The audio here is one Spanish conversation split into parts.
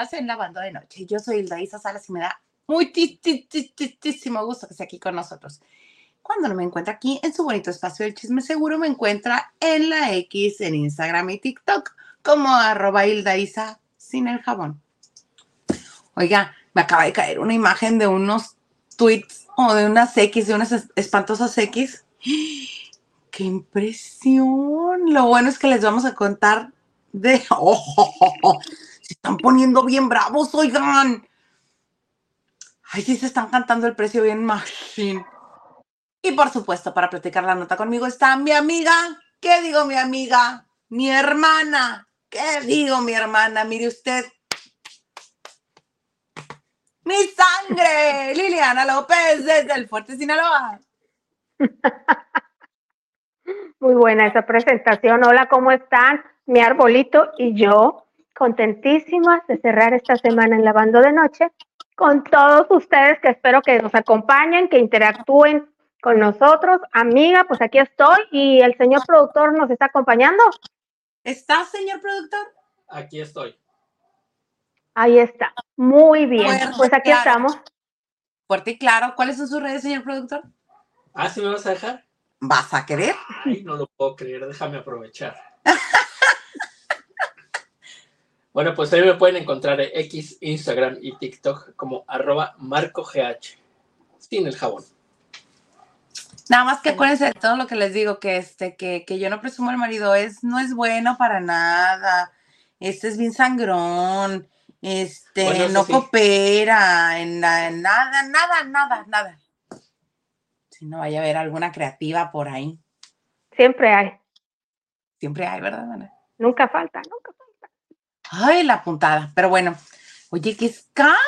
chicas en la banda de noche. Yo soy Hilda Isa Salas y me da muchísimo gusto que esté aquí con nosotros. Cuando no me encuentra aquí en su bonito espacio del chisme seguro, me encuentra en la X, en Instagram y TikTok como arroba Hilda Isa sin el jabón. Oiga, me acaba de caer una imagen de unos tweets o de unas X, de unas espantosas X. ¡Qué impresión! Lo bueno es que les vamos a contar de... ¡Oh, Se están poniendo bien bravos, oigan. Ay, sí se están cantando el precio bien machine. Y por supuesto, para platicar la nota conmigo está mi amiga. ¿Qué digo mi amiga? Mi hermana. ¿Qué digo mi hermana? Mire usted. Mi sangre. Liliana López desde el Fuerte Sinaloa. Muy buena esa presentación. Hola, ¿cómo están? Mi arbolito y yo, contentísimas de cerrar esta semana en Lavando de Noche con todos ustedes que espero que nos acompañen, que interactúen con nosotros. Amiga, pues aquí estoy y el señor productor nos está acompañando. ¿Está, señor productor? Aquí estoy. Ahí está. Muy bien. pues aquí estamos. Fuerte y claro. ¿Cuáles son sus redes, señor productor? Ah, ¿sí me vas a dejar? ¿Vas a querer? Ay, no lo puedo creer. Déjame aprovechar. Bueno, pues ahí me pueden encontrar en X, Instagram y TikTok como arroba marcogh. Sin el jabón. Nada más que acuérdense de todo lo que les digo, que este, que, que yo no presumo el marido, es, no es bueno para nada. Este es bien sangrón. Este, no coopera en, nada, nada, nada, nada. Si no vaya a haber alguna creativa por ahí. Siempre hay. Siempre hay, ¿verdad, Nunca falta, nunca falta. Ay, la puntada. Pero bueno, oye, qué escándalo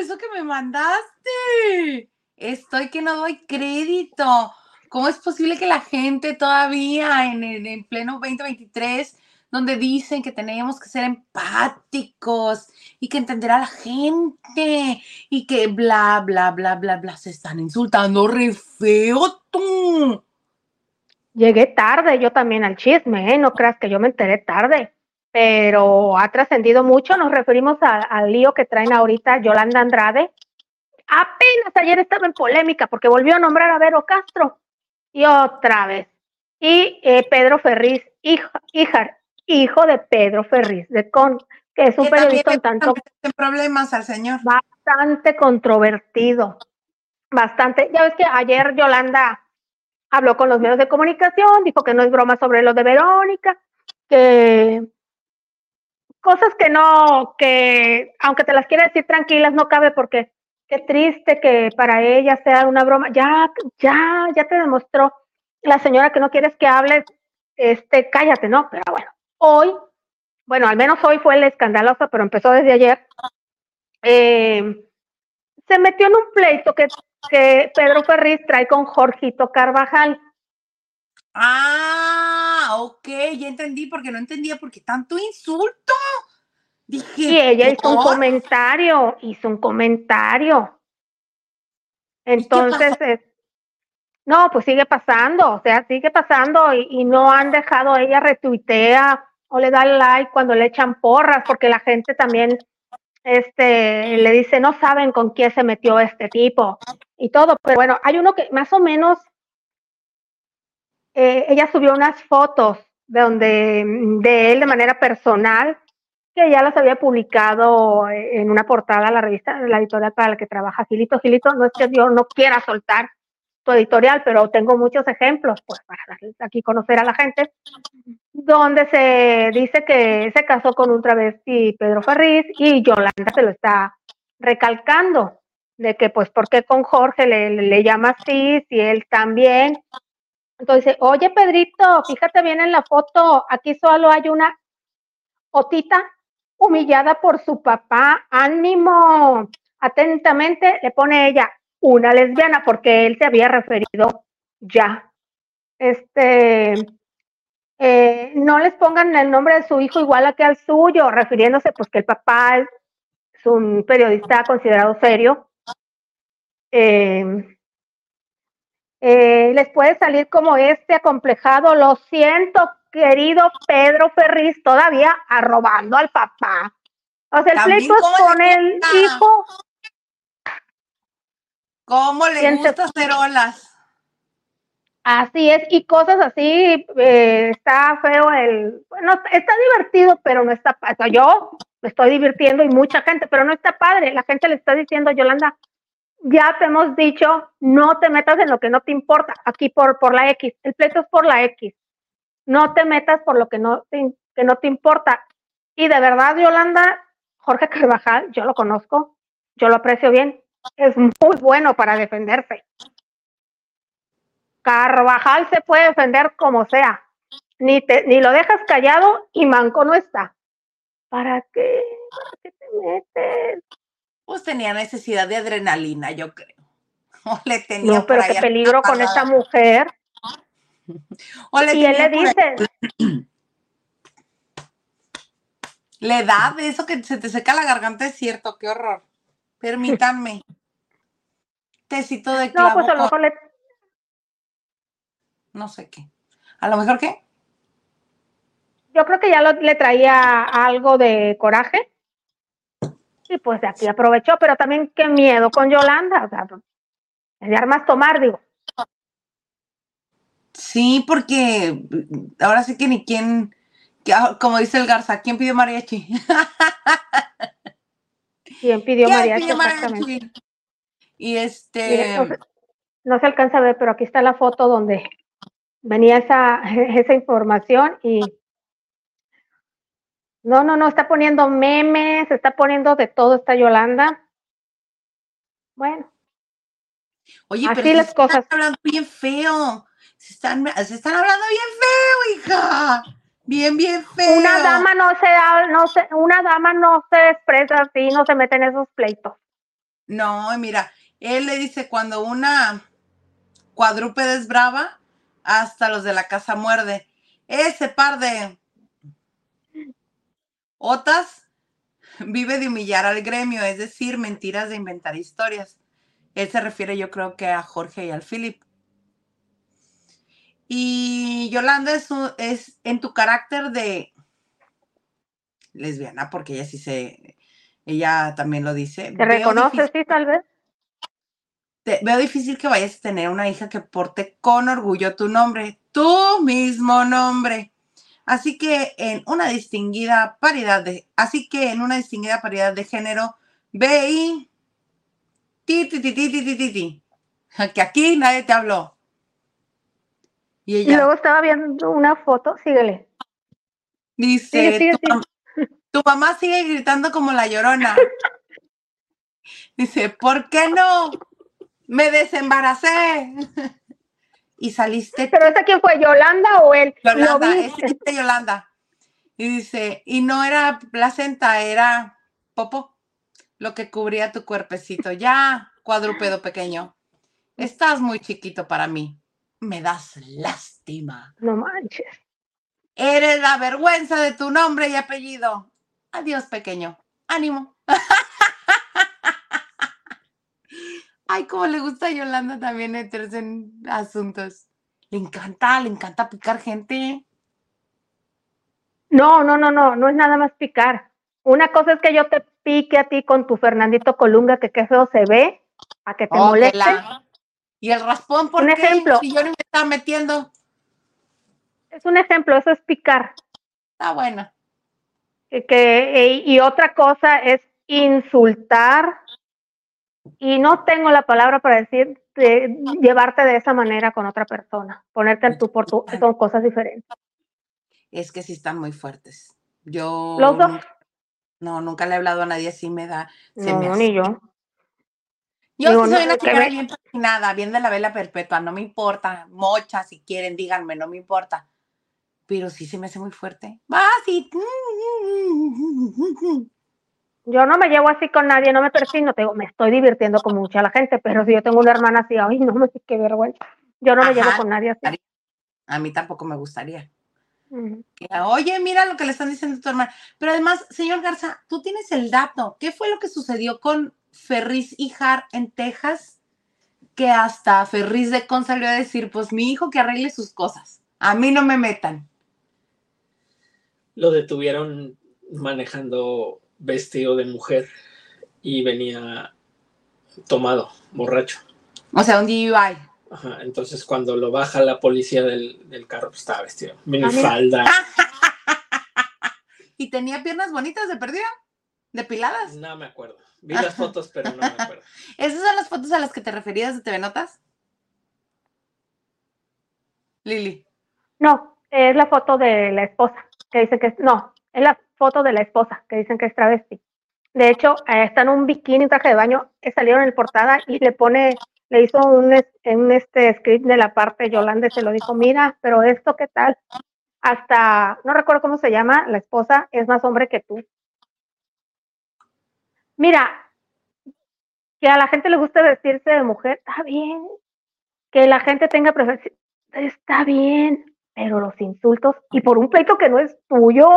eso que me mandaste. Estoy que no doy crédito. ¿Cómo es posible que la gente todavía en, en pleno 2023 donde dicen que tenemos que ser empáticos y que entender a la gente y que bla, bla, bla, bla, bla, se están insultando re feo tú. Llegué tarde yo también al chisme, ¿eh? no creas que yo me enteré tarde, pero ha trascendido mucho. Nos referimos al lío que traen ahorita Yolanda Andrade. Apenas ayer estaba en polémica porque volvió a nombrar a Vero Castro y otra vez. Y eh, Pedro Ferriz, hija, hijo de Pedro Ferriz de Con, que es un periodista un tanto... problemas al señor. Bastante controvertido, bastante. Ya ves que ayer Yolanda habló con los medios de comunicación, dijo que no es broma sobre lo de Verónica, que cosas que no, que aunque te las quiera decir tranquilas, no cabe porque qué triste que para ella sea una broma. Ya, ya, ya te demostró la señora que no quieres que hables, este, cállate, ¿no? Pero bueno, hoy, bueno, al menos hoy fue el escandaloso, pero empezó desde ayer, eh, se metió en un pleito que, que Pedro Ferriz trae con Jorgito Carvajal. Ah, ok, ya entendí, porque no entendía por qué tanto insulto. Dije, y ella hizo un comentario, hizo un comentario. Entonces, no, pues sigue pasando, o sea, sigue pasando y, y no han dejado, ella retuitea o le da like cuando le echan porras, porque la gente también este, le dice, no saben con quién se metió este tipo y todo. Pero bueno, hay uno que más o menos, eh, ella subió unas fotos de, donde, de él de manera personal, que ya las había publicado en una portada la revista, la editorial para la que trabaja Gilito. Gilito, no es que yo no quiera soltar tu editorial, pero tengo muchos ejemplos, pues para aquí conocer a la gente donde se dice que se casó con un travesti Pedro Ferriz y Yolanda se lo está recalcando de que pues por qué con Jorge le, le llama así, si él también. Entonces, oye Pedrito, fíjate bien en la foto, aquí solo hay una otita humillada por su papá, ánimo, atentamente le pone ella una lesbiana porque él se había referido ya. Este, eh, no les pongan el nombre de su hijo igual a que al suyo, refiriéndose pues que el papá es, un periodista considerado serio. Eh, eh, les puede salir como este acomplejado, lo siento, querido Pedro Ferriz todavía arrobando al papá. O sea, el pleito es ¿cómo le con el hijo. ¿Cómo le Siente- gusta hacer olas? Así es, y cosas así, eh, está feo el, bueno, está divertido, pero no está, o sea, yo me estoy divirtiendo y mucha gente, pero no está padre, la gente le está diciendo, Yolanda, ya te hemos dicho, no te metas en lo que no te importa, aquí por, por la X, el pleito es por la X, no te metas por lo que no te, que no te importa. Y de verdad, Yolanda, Jorge Carvajal, yo lo conozco, yo lo aprecio bien, es muy bueno para defenderse. Carvajal se puede defender como sea. Ni, te, ni lo dejas callado y Manco no está. ¿Para qué? ¿Para qué te metes? Pues tenía necesidad de adrenalina, yo creo. O le tenía No, pero qué peligro con esta mujer. Le Y él le dice, La edad, eso que se te seca la garganta es cierto, qué horror. Permítanme. Tecito de clavo no, pues a lo mejor le, no sé qué. ¿A lo mejor qué? yo creo que ya lo- le traía algo de coraje. Y pues de aquí aprovechó, pero también qué miedo con Yolanda. O sea, pues, de armas tomar, digo. Sí, porque mm, ahora sí que ni quién, ah, como dice el Garza, ¿quién pidió mariachi? ¿Quién pidió ¿Quién mariachi? pidió Exactamente. mariachi? Y Mire, este, no, se, no se alcanza a ver, pero aquí está la foto donde venía esa, esa información y no, no, no, está poniendo memes, está poniendo de todo esta Yolanda. Bueno, oye, así pero las cosas. hablando bien feo. Se están, se están hablando bien feo, hija. Bien, bien feo. una dama no se da- no se, una dama no se expresa así, no se mete en esos pleitos. No, mira, él le dice cuando una cuadrúpeda es brava, hasta los de la casa muerde. Ese par de otas vive de humillar al gremio, es decir, mentiras de inventar historias. Él se refiere, yo creo que a Jorge y al Philip. Y Yolanda es, un- es en tu carácter de lesbiana, porque ella sí se, ella también lo dice. ¿Te reconoces, sí, tal vez? te- veo difícil que vayas a tener una hija que porte con orgullo tu nombre, tu mismo nombre. Así que en una distinguida paridad de, así que en una distinguida paridad de género, ve y ti, ti, ti, ti, ti, ti, ti, ti. que aquí nadie te habló. Y luego estaba viendo una foto, síguele. dice, Sigue, sigue, tu, mam- tu mamá sigue gritando como la llorona. Dice, ¿por qué no? Me desembaracé. y saliste ¿Pero esta quién fue, Yolanda o él? Yolanda, es este Yolanda. Y dice, y no era placenta, era popo, lo que cubría tu cuerpecito. Ya, cuadrúpedo pequeño. Estás muy chiquito para mí. Me das lástima. No manches. Eres la vergüenza de tu nombre y apellido. Adiós, pequeño. Ánimo. Ay, cómo le gusta a Yolanda también meterse en asuntos. Le encanta, le encanta picar gente. No, no, no, no, no es nada más picar. Una cosa es que yo te pique a ti con tu Fernandito Colunga, que qué feo se ve, a que te Oh, moleste. la- Y el raspón, ¿por Un qué? ejemplo. Si yo ni me estaba metiendo. Es un ejemplo, eso es picar. Está bueno. Que, que- y, otra cosa es insultar. Y no tengo la palabra para decir de llevarte de esa manera con otra persona, ponerte al tú por tú, son cosas diferentes. Es que sí están muy fuertes. Yo. Los dos. nunca- no, nunca le he hablado a nadie así, me da. Se No, me no, hace- ni yo. Yo sí soy no, una ve- bien fascinada, bien de la vela perpetua, no me importa. Mocha, si quieren, díganme, no me importa. Pero sí se me hace muy fuerte. Va, sí. Yo no me llevo así con nadie, no me persino, te digo, me estoy divirtiendo con mucha la gente, pero si yo tengo una hermana así, ay, no me qué vergüenza. Yo no me llevo con nadie así. A mí tampoco me gustaría. Oye, mira lo que le están diciendo a tu hermana. Pero además, señor Garza, tú tienes el dato. ¿Qué fue lo que sucedió con Ferris y Har en Texas? Que hasta Ferris de Con salió a decir, pues mi hijo que arregle sus cosas. A mí no me metan. lo detuvieron manejando vestido de mujer y venía tomado, borracho. O sea, un DUI. Ajá, entonces cuando lo baja la policía del, del carro, pues estaba vestido. Minifalda. ¿Y tenía piernas bonitas de perdida? ¿Depiladas? No me acuerdo. Vi las fotos, pero no me acuerdo. ¿Esas son las fotos a las que te referías de TV Notas? Lili. No, es la foto de la esposa, que dice que es, no, es la foto de la esposa, que dicen que es travesti. De hecho, eh, está en un bikini, un traje de baño, que salieron en portada y le pone, le hizo un, un este script de la parte, Yolanda se lo dijo, mira, pero esto qué tal. Hasta, no recuerdo cómo se llama, la esposa es más hombre que tú. Mira, que a la gente le guste vestirse de mujer, está bien. Que la gente tenga preferencia, está bien. Pero los insultos, y por un pleito que no es tuyo.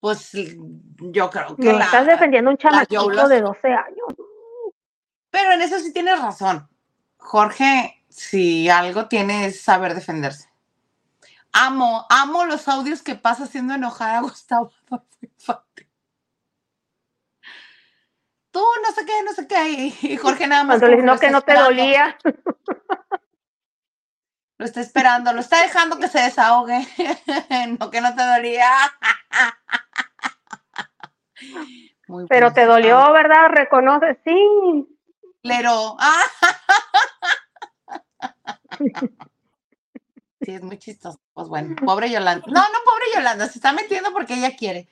Pues yo creo que. No estás defendiendo un chamaquito de 12 años. Pero en eso sí tienes razón. Jorge, si algo tiene es saber defenderse. Amo, amo los audios que pasa haciendo enojar a Gustavo tú no sé qué, no sé qué. Y Jorge nada más. Cuando le no que no te dolía. Lo está esperando, lo está dejando que se desahogue. no que no te dolía. Pero te dolió, ¿verdad? Reconoce, sí. Lero. sí, es muy chistoso. Pues bueno, pobre Yolanda. No, no, pobre Yolanda, se está metiendo porque ella quiere.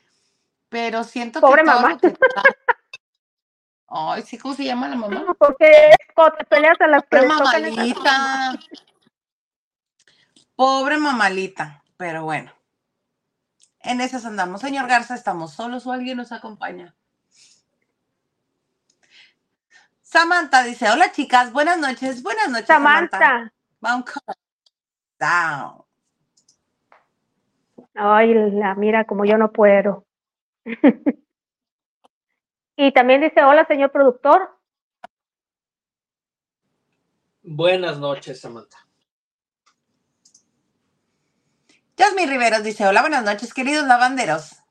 Pero siento pobre que. Pobre mamá. Ay, sí, ¿cómo se llama la mamá? Porque cuando te peleas a las Pobre mamalita. Pobre mamalita, pero bueno. En esas andamos. Señor Garza, ¿estamos solos o alguien nos acompaña? Samantha dice, hola chicas, buenas noches, buenas noches. Samantha. Down. Ay, la mira como yo no puedo. Y también dice, hola, señor productor. Buenas noches, Samantha. Jasmine Riveros dice, hola, buenas noches, queridos lavanderos.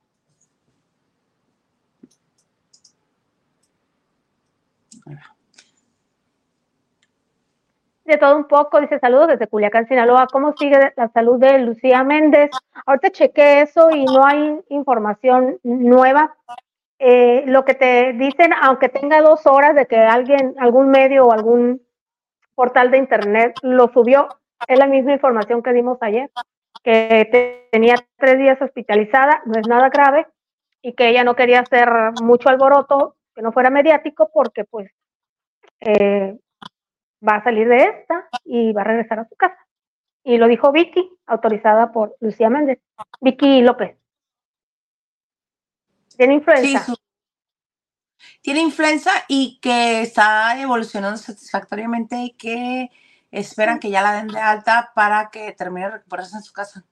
De todo un poco, dice saludos desde Culiacán, Sinaloa. ¿Cómo sigue la salud de Lucía Méndez? Ahorita chequé eso y no hay información nueva. Eh, lo que te dicen, aunque tenga dos horas de que alguien, algún medio o algún portal de internet lo subió, es la misma información que dimos ayer, que tenía tres días hospitalizada, no es nada grave, y que ella no quería hacer mucho alboroto, que no fuera mediático, porque pues eh, va a salir de esta y va a regresar a su casa. Y lo dijo Vicky, autorizada por Lucía Méndez, Vicky López. Tiene influenza. tiene influenza y que está evolucionando satisfactoriamente y que esperan que ya la den de alta para que termine de recuperarse en su casa.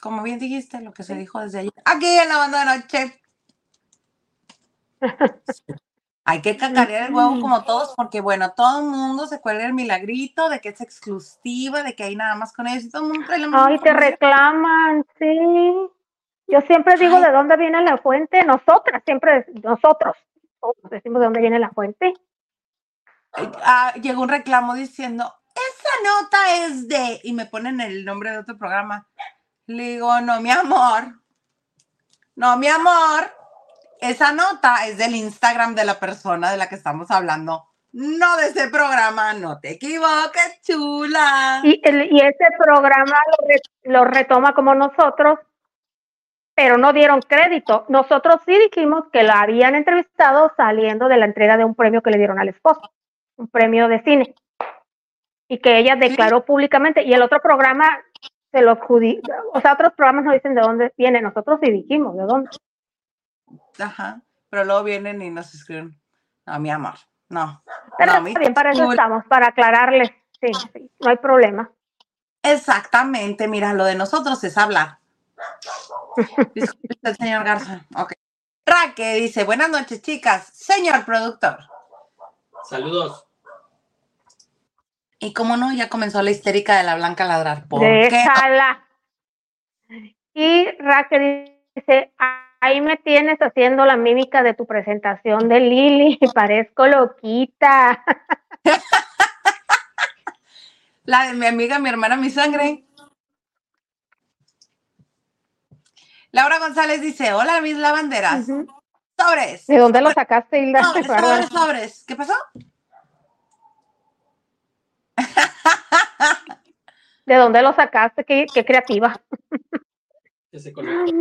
Como bien dijiste, lo que se dijo desde ayer. Aquí en la banda de noche. Hay que cacarear el huevo como todos, porque bueno, todo el mundo se cuelga el milagrito de que es exclusiva, de que hay nada más con ellos y todo el mundo trae la Ay, te reclaman, sí. Yo siempre digo de dónde viene la fuente, nosotras, siempre, nosotros, decimos de dónde viene la fuente. Ah, llegó un reclamo diciendo, esa nota es de, y me ponen el nombre de otro programa. Le digo, no, mi amor, no, mi amor, esa nota es del Instagram de la persona de la que estamos hablando, no de ese programa, no te equivoques, chula. Y, y ese programa lo retoma como nosotros pero no dieron crédito. Nosotros sí dijimos que la habían entrevistado saliendo de la entrega de un premio que le dieron al esposo, un premio de cine, y que ella declaró públicamente, y el otro programa se lo o sea, otros programas no dicen de dónde viene, nosotros sí dijimos de dónde. Ajá, pero luego vienen y nos escriben, no, mi amor, no. Pero bien, para eso estamos, para aclararles, sí, sí, no hay problema. Exactamente, mira, lo de nosotros es hablar Disculpe, el señor Garza. Ok. Raque dice, buenas noches, chicas. Señor productor. Saludos. Y cómo no, ya comenzó la histérica de la blanca ladrar. ¿Por Déjala. Y Raquel dice, ahí me tienes haciendo la mímica de tu presentación de Lili, parezco loquita. La de mi amiga, mi hermana, mi sangre. Laura González dice, hola mis lavanderas. Sobres. ¿De dónde lo sacaste, Hilda? Sobres, sobres, sobres. ¿Qué pasó? ¿De dónde lo sacaste? Qué, qué creativa. Que se conecta.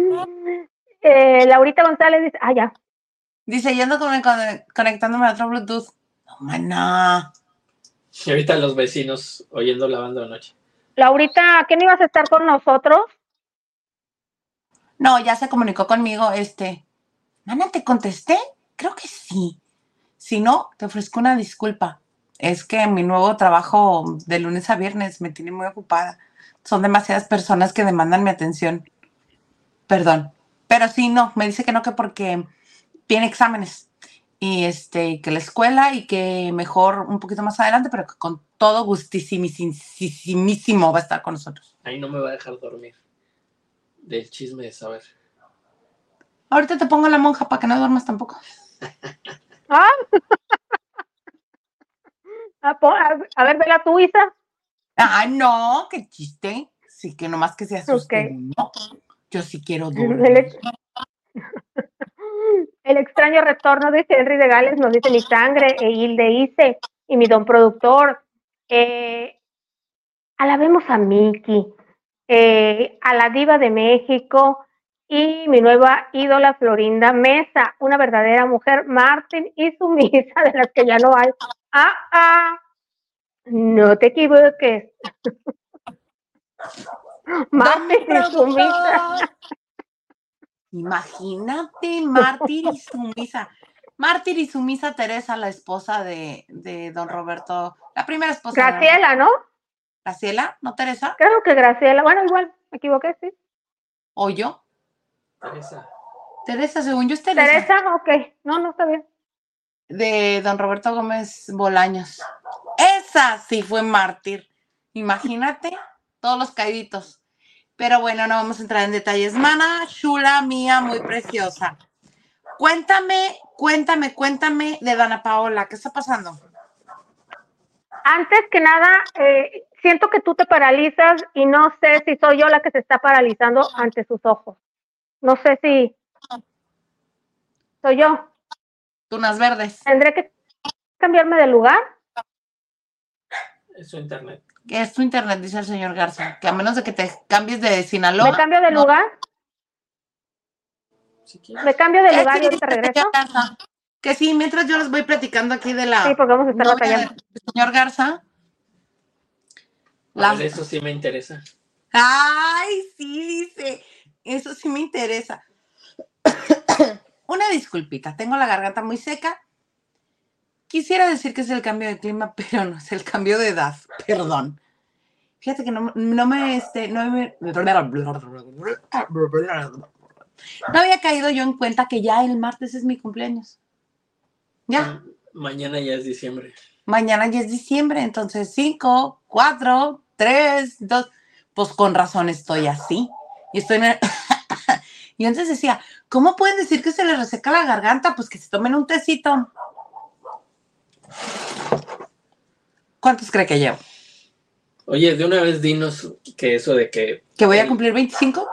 Eh, Laurita González dice, ah, ya. Dice, yendo con, con- conectándome a otro Bluetooth. No, mana. Y ahorita los vecinos oyendo lavando de noche. Laurita, ¿a qué no ibas a estar con nosotros? No, ya se comunicó conmigo, este. Mana, ¿te contesté? Creo que sí. Si no, te ofrezco una disculpa. Es que mi nuevo trabajo de lunes a viernes me tiene muy ocupada. Son demasiadas personas que demandan mi atención. Perdón. Pero sí, no, me dice que no, que porque tiene exámenes. Y este, que la escuela y que mejor un poquito más adelante, pero que con todo gustísimísimo va a estar con nosotros. Ahí no me va a dejar dormir. Del chisme de saber. Ahorita te pongo la monja para que no duermas tampoco. Ah. Ah, a, a ver, vela tú, Isa. Ah, no, qué chiste. Sí, que nomás que se asuste uno. Yo sí quiero El, dormir. ex- el extraño retorno de Henry de Gales nos dice mi sangre, e Hilde Ice y mi don productor. Eh, alabemos a Miki, eh, a la diva de México y mi nueva ídola Florinda Mesa, una verdadera mujer, Martín y sumisa de las que ya no hay. Ah, ah, no te equivoques. Martín y sumisa. Imagínate, mártir y sumisa. Mártir y sumisa Teresa, la esposa de, de don Roberto, la primera esposa. Graciela, ¿no? Graciela, ¿no Teresa? Creo que Graciela. Bueno, igual, me equivoqué, sí. ¿O yo? Teresa. Teresa, según yo es Teresa. Teresa, ok. No, no está bien. De don Roberto Gómez Bolaños. Esa sí fue mártir. Imagínate, todos los caíditos. Pero bueno, no vamos a entrar en detalles. Mana, chula mía, muy preciosa. Cuéntame, cuéntame, cuéntame de Dana Paola. ¿Qué está pasando? Antes que nada, eh, siento que tú te paralizas y no sé si soy yo la que se está paralizando ante sus ojos. No sé si soy yo. Tunas verdes. ¿Tendré que cambiarme de lugar? Es su internet. Es tu internet, dice el señor Garza. Que a menos de que te cambies de ¿Me Sinaloa. cambio de no. lugar? Si. ¿Me cambio de ¿Qué lugar y el regreso? Que sí, mientras yo les voy platicando aquí de la Sí, porque vamos a estar batallando. señor Garza. A La- ver, eso sí me interesa. Ay, sí, dice. Eso sí me interesa. Una disculpita, tengo la garganta muy seca. Quisiera decir que es el cambio de clima, pero no es el cambio de edad. Perdón. Fíjate que no, no me, este, no me, no había caído yo en cuenta que ya el martes es mi cumpleaños. Ya, Mañana ya es diciembre. mañana ya es diciembre, entonces 5, 4, 3, 2, pues con razón estoy así. Y estoy en el- Y antes decía, ¿cómo pueden decir que se les reseca la garganta? Pues que se tomen un tecito. ¿Cuántos cree que llevo? Oye, de una vez dinos que eso de que, ¿Que voy a cumplir 25?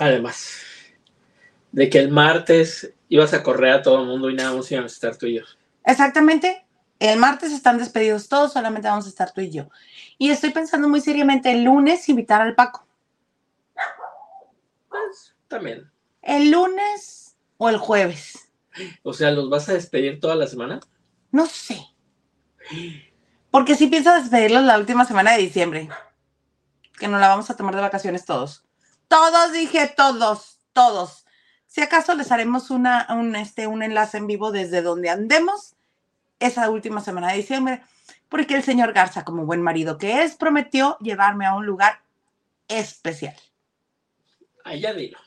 además, de que el martes ibas a correr a todo el mundo y nada más íbamos a estar tú y yo. Exactamente. El martes están despedidos todos, solamente vamos a estar tú y yo. Y estoy pensando muy seriamente el lunes invitar al Paco. Pues también. El lunes o el jueves. O sea, ¿los vas a despedir toda la semana? No sé. Porque sí pienso despedirlos la última semana de diciembre. Que nos la vamos a tomar de vacaciones todos. Todos, dije todos, todos. Si acaso les haremos una, un, este, un enlace en vivo desde donde andemos esa última semana de diciembre. Porque el señor Garza, como buen marido que es, prometió llevarme a un lugar especial. Ya dilo.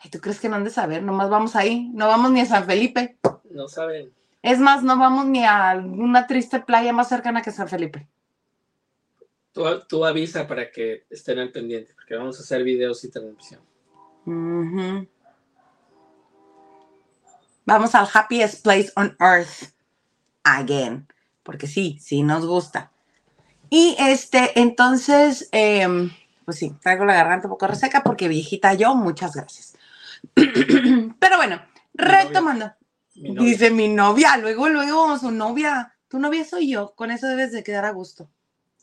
Ay, ¿Tú crees que no han de saber? Nomás vamos ahí. No vamos ni a San Felipe. No saben. Es más, no vamos ni a una triste playa más cercana que San Felipe. Tú, tú avisa para que estén al pendiente, porque vamos a hacer videos y transmisión. Ujú. Vamos al happiest place on earth again, porque sí, sí nos gusta. Y este, entonces, em, pues sí, traigo la garganta un poco reseca porque viejita yo, muchas gracias. Pero bueno, retomando. Mi novia. Dice mi novia, luego, luego, su novia. Tu novia soy yo, con eso debes de quedar a gusto.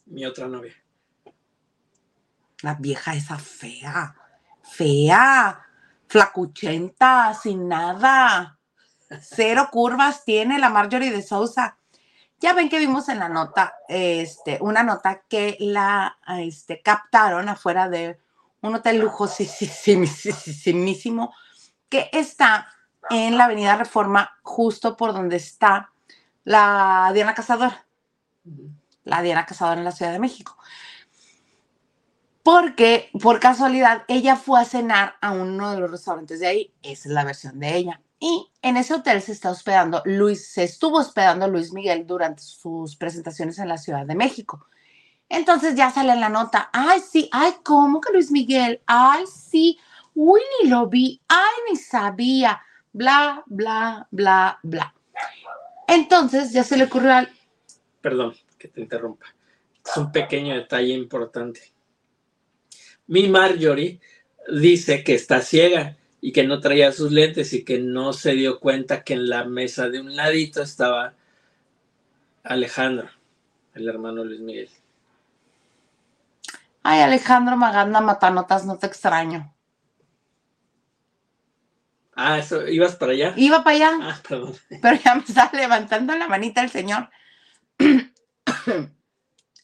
Mi otra novia. La vieja esa fea, fea, flacuchenta, sin nada. Cero curvas tiene la Marjorie de Sousa. Ya ven que vimos en la nota, este, una nota que la este, captaron afuera de un hotel lujosísimo que está en la Avenida Reforma, justo por donde está la Diana Cazadora la Diana Cazadora en la Ciudad de México. Porque, por casualidad, ella fue a cenar a uno de los restaurantes de ahí. Esa es la versión de ella. Y en ese hotel se está hospedando Luis, se estuvo hospedando Luis Miguel durante sus presentaciones en la Ciudad de México. Entonces ya sale la nota, ay, sí, ay, ¿cómo que Luis Miguel? Ay, sí, uy, ni lo vi, ay, ni sabía, bla, bla, bla, bla. Entonces ya se le ocurrió al, Perdón que te interrumpa. Es un pequeño detalle importante. Mi Marjorie dice que está ciega y que no traía sus lentes y que no se dio cuenta que en la mesa de un ladito estaba Alejandro, el hermano Luis Miguel. Ay, Alejandro Maganda Matanotas, no te extraño. Ah, eso, ¿ibas para allá? Iba para allá, Ah, perdón. pero ya me está levantando la manita el señor.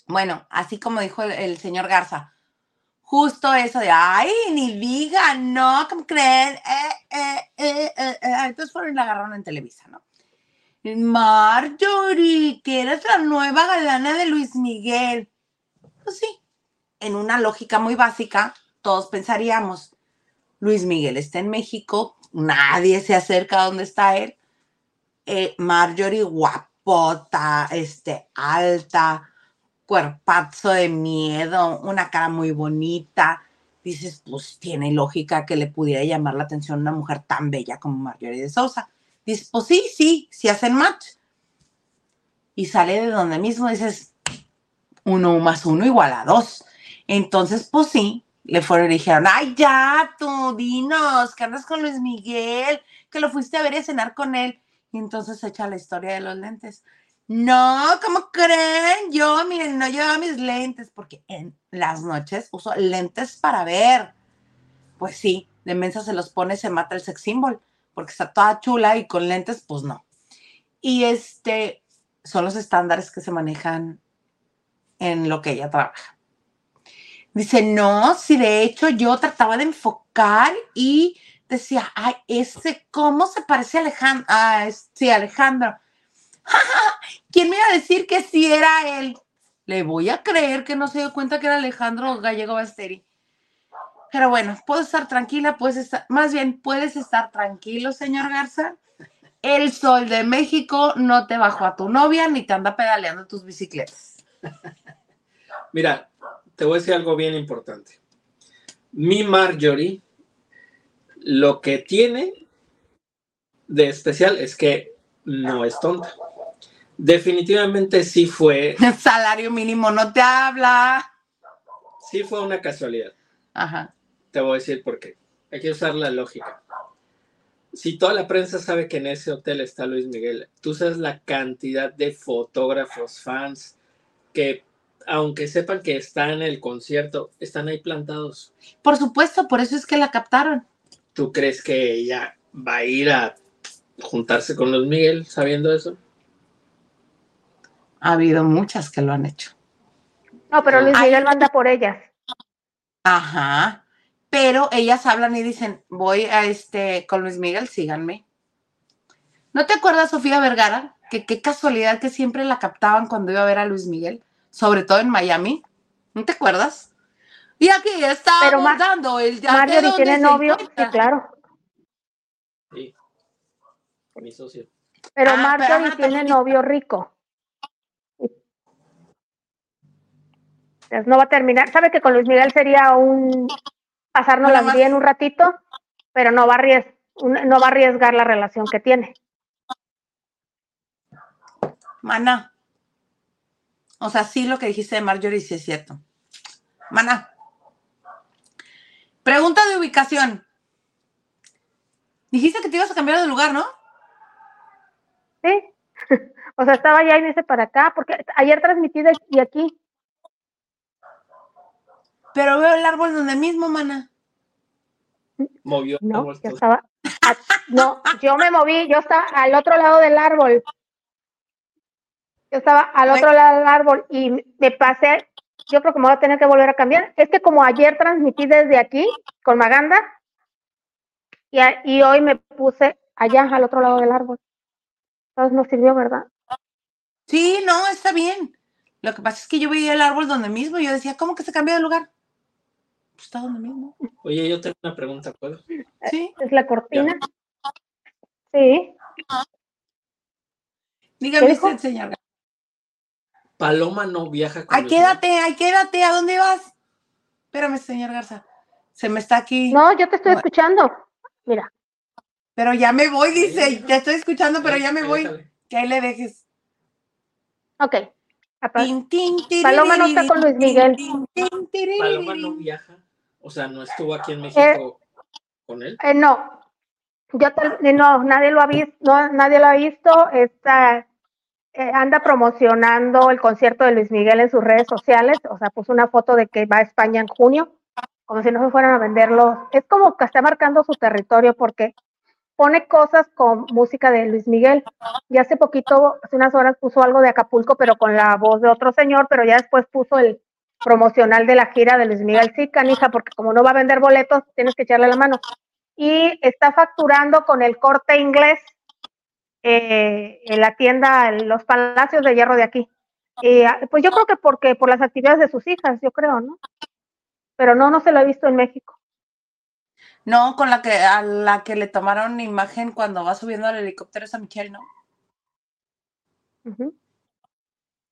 bueno, así como dijo el, el señor Garza, justo eso de, ay, ni digan, no, ¿cómo creen? Eh, eh, eh, eh, eh". Entonces fueron y la agarraron en Televisa, ¿no? Marjorie, que eres la nueva galana de Luis Miguel. Pues sí, en una lógica muy básica, todos pensaríamos, Luis Miguel está en México, nadie se acerca a donde está él. Eh, Marjorie guapota, este, alta, cuerpazo de miedo, una cara muy bonita. Dices, pues tiene lógica que le pudiera llamar la atención una mujer tan bella como Marjorie de Sousa. Dices, pues sí, sí, sí hacen match. Y sale de donde mismo dices, uno más uno igual a dos. Entonces, pues sí, le fueron y dijeron, ay, ya, tú, dinos, que andas con Luis Miguel, que lo fuiste a ver y a cenar con él. Y entonces echa la historia de los lentes. No, ¿cómo creen? Yo, miren, no llevaba mis lentes porque en las noches uso lentes para ver. Pues sí, de mensa se los pone, se mata el sex symbol, porque está toda chula y con lentes, pues no. Y este, son los estándares que se manejan en lo que ella trabaja. Dice, no, si de hecho yo trataba de enfocar y decía, ay, ese, ¿cómo se parece a Alejandro? Ah, es- sí, Alejandro. ¿Quién me iba a decir que sí era él? Le voy a creer que no se dio cuenta que era Alejandro Gallego Basteri. Pero bueno, puedo estar tranquila, puedes estar, más bien puedes estar tranquilo, señor Garza. El sol de México no te bajó a tu novia ni te anda pedaleando tus bicicletas. Mira, te voy a decir algo bien importante. Mi Marjorie, lo que tiene de especial es que no es tonta. Definitivamente sí fue, Salario mínimo no te habla. sí fue una casualidad. Ajá. Te voy a decir por qué. Hay que usar la lógica. Si toda la prensa sabe que en ese hotel está Luis Miguel, tú sabes la cantidad de fotógrafos, fans, que aunque sepan que está en el concierto, están ahí plantados. Por supuesto, por eso es que la captaron. ¿Tú crees que ella va a ir a juntarse con Luis Miguel sabiendo eso? Ha habido muchas que lo han hecho. No, pero Luis Ay. Miguel manda por ellas. Ajá. Pero ellas hablan y dicen, voy a este con Luis Miguel, síganme. ¿No te acuerdas, Sofía Vergara? Que qué casualidad que siempre la captaban cuando iba a ver a Luis Miguel, sobre todo en Miami. ¿No te acuerdas? Y aquí estamos Pero Mar- dando el ya de Marjorie tiene novio, sí, claro. Sí. Mi socio. Pero Ah, Marjorie tiene novio rico. Entonces, no va a terminar. Sabe que con Luis Miguel sería un pasárnoslas más. bien un ratito, pero no va, a arries- un- no va a arriesgar la relación que tiene. Mana. O sea, sí lo que dijiste de Marjorie sí es cierto. Mana. Pregunta de ubicación. Dijiste que te ibas a cambiar de lugar, ¿no? ¿Sí? o sea, estaba ya en ese para acá, porque ayer transmití de y aquí. Pero veo el árbol donde mismo, mana. Movió el No, árbol yo estaba. a- no, yo me moví, yo estaba al otro lado del árbol. Yo estaba al otro lado del árbol y me pasé. Yo creo que me voy a tener que volver a cambiar. Es que como ayer transmití desde aquí con Maganda y, a- y hoy me puse allá al otro lado del árbol. Entonces no sirvió, ¿verdad? Sí, no, está bien. Lo que pasa es que yo veía el árbol donde mismo y yo decía, ¿cómo que se cambió de lugar? Pues está donde mismo. Oye, yo tengo una pregunta, ¿puedo? Sí. Es la cortina. Sí. Dígame usted, señor. Paloma no viaja con Ay, quédate, ay, quédate. ¿A dónde vas? Espérame, señor Garza. Se me está aquí. No, yo te estoy escuchando. Mira, Pero ya me voy, dice. Te estoy escuchando, pero Ahí- ya me ahí voy. Que ahí le dejes. ok. Apa- Tin, tin, Paloma no está con Luis Miguel. tin, Paloma no viaja. O sea, no estuvo aquí en México con él. Eh, no, yo tal- no, nadie lo ha visto, no, nadie lo ha visto. Está, eh, anda promocionando el concierto de Luis Miguel en sus redes sociales. O sea, puso una foto de que va a España en junio, como si no se fueran a venderlo. Es como que está marcando su territorio porque pone cosas con música de Luis Miguel. Y hace poquito, hace unas horas puso algo de Acapulco, pero con la voz de otro señor, pero ya después puso el promocional de la gira de Luis Miguel. Sí, canija, porque como no va a vender boletos, tienes que echarle la mano y está facturando con el corte inglés eh, en la tienda en Los Palacios de Hierro de aquí. Y, ah, pues yo creo que porque por las actividades de sus hijas, yo creo, ¿no? Pero no, no se lo he visto en México. No, con la que a la que le tomaron imagen cuando va subiendo al helicóptero es a Michelle, ¿no? Ujú.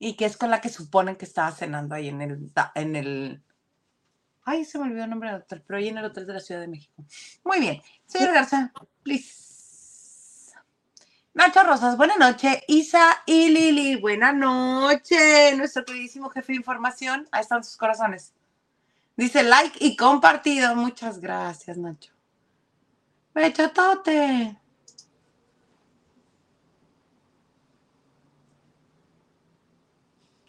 Y que es con la que suponen que estaba cenando ahí en el, en el. Ay, se me olvidó el nombre del hotel, pero ahí en el hotel de la Ciudad de México. Muy bien. Señor Garza, please. Nacho Rosas, buena noche. Isa y Lili, buena noche. Nuestro queridísimo jefe de información. Ahí están sus corazones. Dice like y compartido. Muchas gracias, Nacho. Bechotote.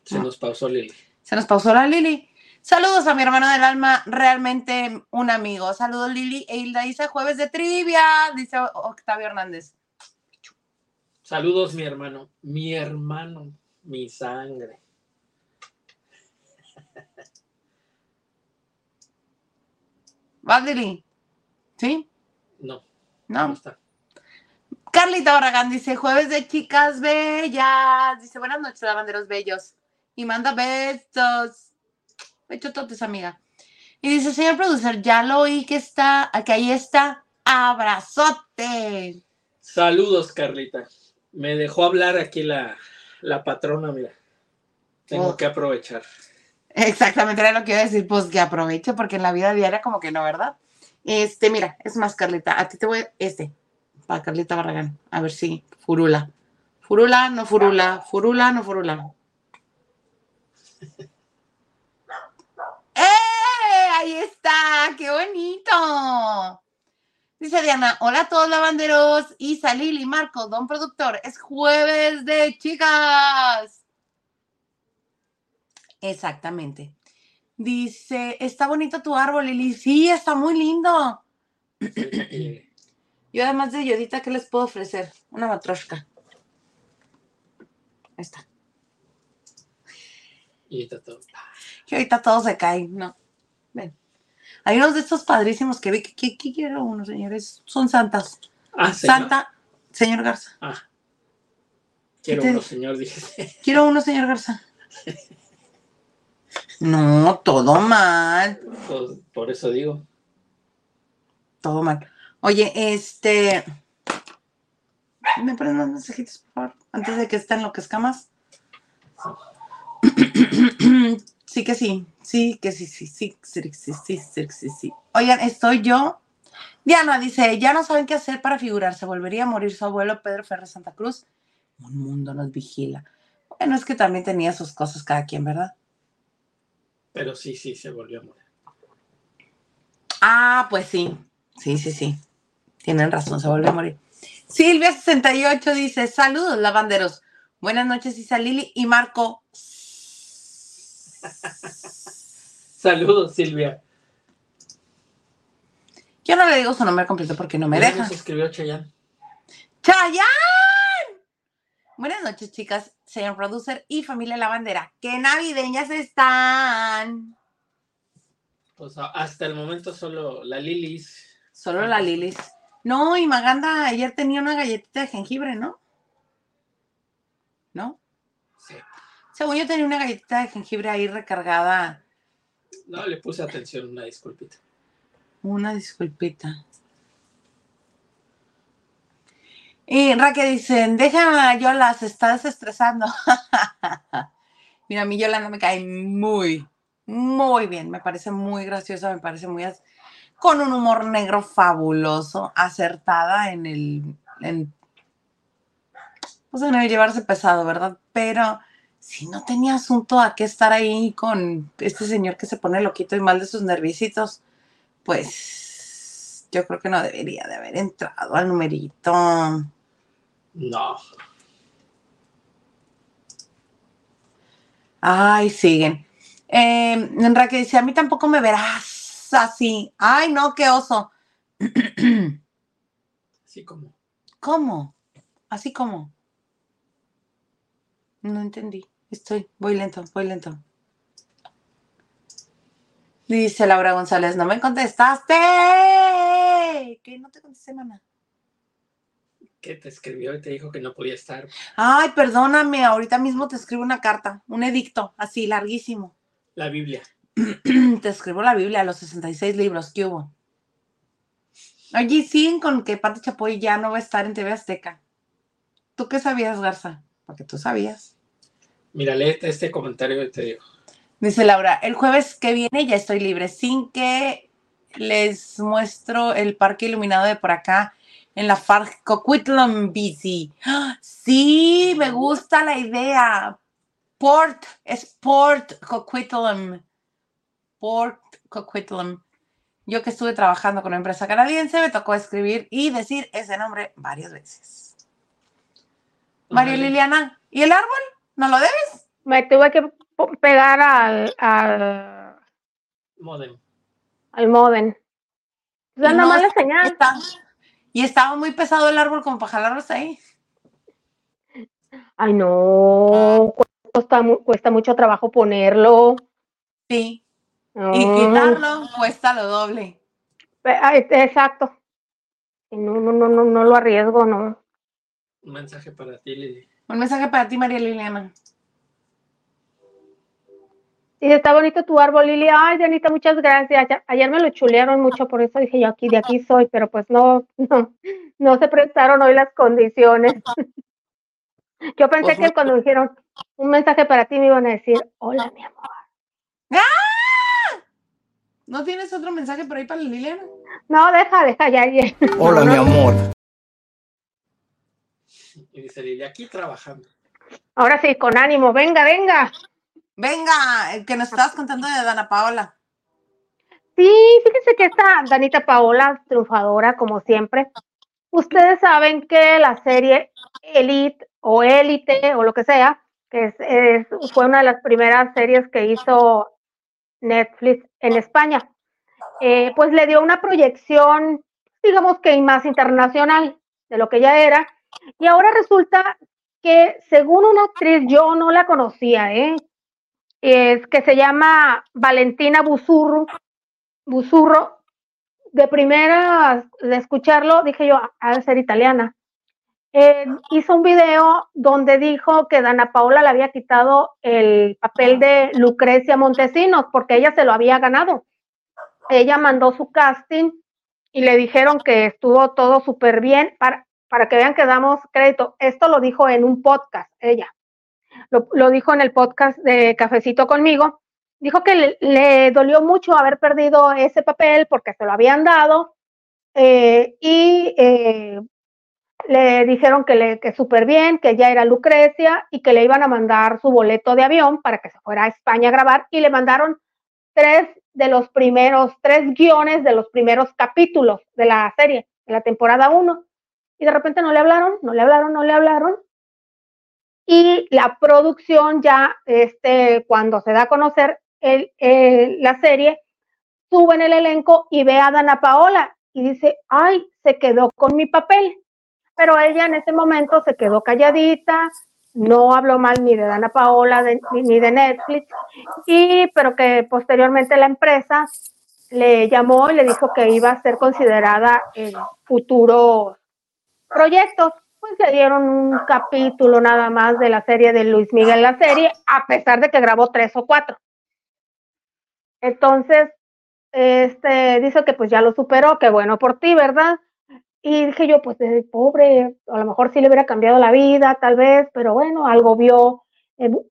Se nos pausó Lili. Se nos pausó la Lili. Saludos a mi hermano del alma, realmente un amigo. Saludos Lili e Hilda dice jueves de trivia, dice Octavio Hernández. Saludos, mi hermano. Mi hermano. Mi sangre. ¿Vas Lili? ¿Sí? No, no ¿No? está. Carlita Barragán dice jueves de chicas bellas. Dice buenas noches, lavanderos bellos. Y manda besos. Bechototes, amiga. Y dice, señor producer, ya lo oí que está, que ahí está. Abrazote. Saludos, Carlita. Me dejó hablar aquí la, la patrona, mira. Tengo Oh. que aprovechar. Exactamente, era lo que iba a decir, pues que aproveche, porque en la vida diaria como que no, ¿verdad? Este, mira, es más, Carlita, a ti te voy, este, para Carlita Barragán, a ver si furula. Furula, no furula, furula, no furula. ¡Eh! Ahí está, qué bonito. Dice Diana, hola a todos lavanderos, Isa, Lili, Marco, don productor, es jueves de chicas. Exactamente. Dice, está bonito tu árbol, Lili. Sí, está muy lindo. Yo además de Yodita, ¿qué les puedo ofrecer? Una matroshka. Ahí está. Y está todo. Que ahorita todo se cae, ¿no? Ven. Hay unos de estos padrísimos que vi. que que- que quiero unos, señores? Son santas. Ah, señor. Santa, señor Garza. Ah. Quiero ¿Qué te- uno, señor, dije. Quiero uno, señor Garza. No, todo mal. Pues, por eso digo. Todo mal. Oye, este. ¿Me ponen unos mensajitos, por favor? Antes de que estén lo que escamas. Sí que sí. Sí, que sí, sí, sí, sí, sí, sí, sí, sí, sí. Oigan, estoy yo. Diana dice, ya no saben qué hacer para figurarse. Volvería a morir su abuelo Pedro Ferrer Santa Cruz. Un mundo nos vigila. Bueno, es que también tenía sus cosas cada quien, ¿verdad? Pero sí, sí, se volvió a morir. Ah, pues sí. Sí, sí, sí. Tienen razón, se volvió a morir. Silvia68 dice, saludos, lavanderos. Buenas noches, Isa Lili y Marco. Saludos, Silvia. Yo no le digo su nombre completo porque no me deja. nos escribió Chayanne. ¡Chayán! Buenas noches, chicas, señor producer y familia lavandera. ¡Qué navideñas están! Pues hasta el momento solo la Lilis. Solo la Lilis. No, y Maganda ayer tenía una galletita de jengibre, ¿no? ¿No? Según yo tenía una galletita de jengibre ahí recargada. No, le puse atención, una disculpita. Una disculpita. Y Raquel dicen, déjame a Yola, se está desestresando. Mira, a mí Yolanda me cae muy, muy bien. Me parece muy graciosa, me parece muy... con un humor negro fabuloso, acertada en el... En, pues en el llevarse pesado, ¿verdad? Pero si no tenía asunto a qué estar ahí con este señor que se pone loquito y mal de sus nervicitos, pues yo creo que no debería de haber entrado al numerito. No. Ay, siguen. Eh, Raquel dice, a mí tampoco me verás así. Ay, no, qué oso. Así como. ¿Cómo? ¿Así como? No entendí. Estoy, voy lento, voy lento. Dice Laura González, no me contestaste. ¿Qué? No te contesté, mana. que te escribió y te dijo que no podía estar. Ay, perdóname, ahorita mismo te escribo una carta, un edicto, así larguísimo. La Biblia. te escribo la Biblia, los 66 libros que hubo. Oye, siguen con que Pati Chapoy ya no va a estar en TV Azteca. ¿Tú qué sabías, Garza? Porque tú sabías. Mira, léete este comentario y te digo. Dice Laura, el jueves que viene ya estoy libre, sin que les muestro el parque iluminado de por acá en la FARC Coquitlam Bici. ¡Ah! Sí, me gusta la idea. Port, es Port Coquitlam. Port Coquitlam. Yo que estuve trabajando con una empresa canadiense, me tocó escribir y decir ese nombre varias veces. María. Liliana, ¿y el árbol? ¿No lo debes? Me tuve que pegar al, al, Modem. al modem. Y anda no mala está- señal. está- y estaba muy pesado el árbol como para jalarlos ahí. Ay, no. Cuesta, mu- cuesta mucho trabajo ponerlo. Sí. Y No. quitarlo cuesta lo doble. Ah, este, Exacto. No, no, no, no, no lo arriesgo, no. Un mensaje para ti, Lili. Un mensaje para ti, María Liliana. Y está bonito tu árbol, Lili. Ay, Janita, muchas gracias. Ayer, me lo chulearon mucho, por eso dije yo aquí, de aquí soy, pero pues no, no, no se prestaron hoy las condiciones. Yo pensé Pues que cuando dijeron un mensaje para ti me iban a decir, hola, mi amor. ¿No tienes otro mensaje por ahí para Liliana? No, deja, deja, ya, ya. Hola, No, mi no. amor. Y dice Lili, aquí trabajando. Ahora sí, con ánimo, venga, venga. Venga, el que nos estabas contando de Dana Paola. Sí, fíjense que esta Danita Paola, triunfadora como siempre. Ustedes saben que la serie Elite o Élite o lo que sea, que es, es- fue una de las primeras series que hizo Netflix en España, eh, pues le dio una proyección, digamos que más internacional de lo que ya era. Y ahora resulta que según una actriz, yo no la conocía, ¿eh? es que se llama Valentina Busurro, Busurro, de primera de escucharlo, dije yo, ha ser italiana. Eh, hizo un video donde dijo que Dana Paola le había quitado el papel de Lucrecia Montesinos porque ella se lo había ganado. Ella mandó su casting y le dijeron que estuvo todo súper bien para, para que vean que damos crédito. Esto lo dijo en un podcast, ella. Lo, lo dijo en el podcast de Cafecito conmigo dijo que le, dolió mucho haber perdido ese papel porque se lo habían dado eh, y eh, le dijeron que, le, que súper bien, que ya era Lucrecia y que le iban a mandar su boleto de avión para que se fuera a España a grabar y le mandaron tres de los primeros, tres guiones de los primeros capítulos de la serie, de la temporada 1. Y de repente no le hablaron, no le hablaron, no le hablaron. Y la producción ya, este, cuando se da a conocer la serie, sube en el elenco y ve a Dana Paola y dice, ay, se quedó con mi papel pero ella en ese momento se quedó calladita, no habló mal ni de Dana Paola ni de Netflix, y pero que posteriormente la empresa le llamó y le dijo que iba a ser considerada en futuros proyectos. Pues le dieron un capítulo nada más de la serie de Luis Miguel, la serie, a pesar de que grabó tres o cuatro. Entonces, este dice que pues ya lo superó, que bueno por ti, ¿verdad? Y dije yo, pues de pobre, a lo mejor sí le hubiera cambiado la vida, tal vez, pero bueno, algo vio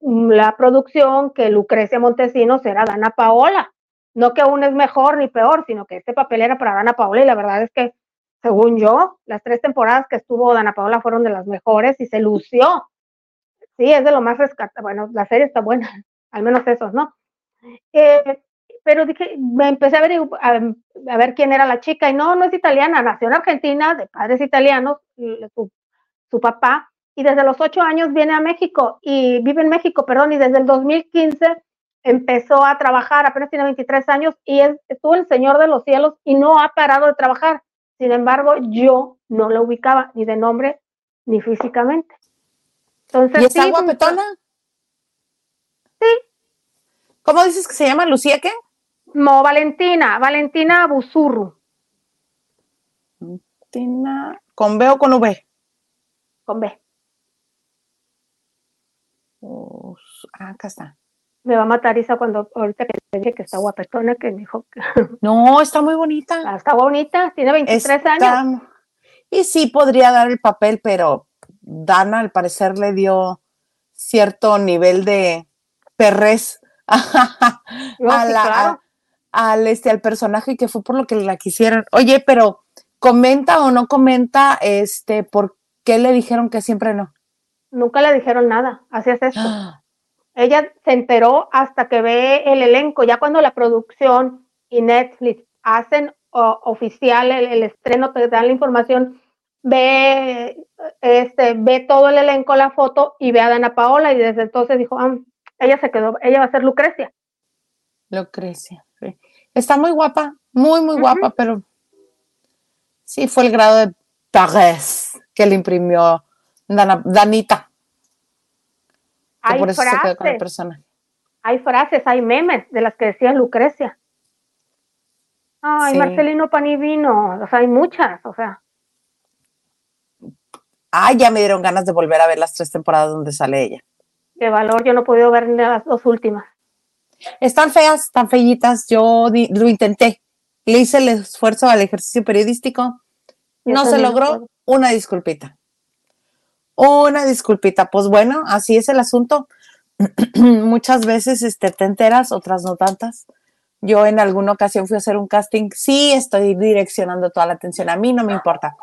la producción que Lucrecia Montesinos era Dana Paola. No que aún es mejor ni peor, sino que este papel era para Dana Paola y la verdad es que, según yo, las tres temporadas que estuvo Dana Paola fueron de las mejores y se lució. Sí, es de lo más rescatable. Bueno, la serie está buena, al menos esos, ¿no? Eh, pero dije, me empecé a ver, a, ver quién era la chica y no, no es italiana, nació en Argentina, de padres italianos, su, su, papá, y desde los ocho años viene a México y vive en México, perdón, y desde el 2015 empezó a trabajar, apenas tiene 23 años y es, estuvo el Señor de los Cielos y no ha parado de trabajar. Sin embargo, yo no la ubicaba ni de nombre ni físicamente. Entonces, ¿Y está sí, guapetona? Sí. ¿Cómo dices que se llama? ¿Lucía qué? No, Valentina, Valentina Busurru. Valentina, ¿con B o con V? Con B. ah, acá está. Me va a matar Isa cuando ahorita que te dije que está guapetona, que me dijo que... No, está muy bonita. Ah, está bonita, tiene 23 años. Y sí podría dar el papel, pero Dana al parecer le dio cierto nivel de perrés a, la, al, este, al personaje que fue por lo que la quisieron. Oye, pero comenta o no comenta este por qué le dijeron que siempre no. Nunca le dijeron nada, así es esto. Ella se enteró hasta que ve el elenco, ya cuando la producción y Netflix hacen oficial el, estreno, te dan la información, ve, este, ve todo el elenco, la foto y ve a Dana Paola y desde entonces dijo, ah, ella se quedó, ella va a ser Lucrecia. Lucrecia. Está muy guapa, muy, muy guapa, pero sí fue el grado de Parés que le imprimió Danita. Hay frases, hay frases, hay memes de las que decía Lucrecia. Ay, Marcelino Panivino, o sea, hay muchas, o sea. Ay, ya me dieron ganas de volver a ver las tres temporadas donde sale ella. De valor, yo no he podido ver las dos últimas. Están feas, están feyitas. Yo lo intenté. Le hice el esfuerzo al ejercicio periodístico. No se logró. Una disculpita. Una disculpita. Pues bueno, así es el asunto. Muchas veces este, te enteras, otras no tantas. Yo en alguna ocasión fui a hacer un casting. Sí, estoy direccionando toda la atención. A mí no me importa.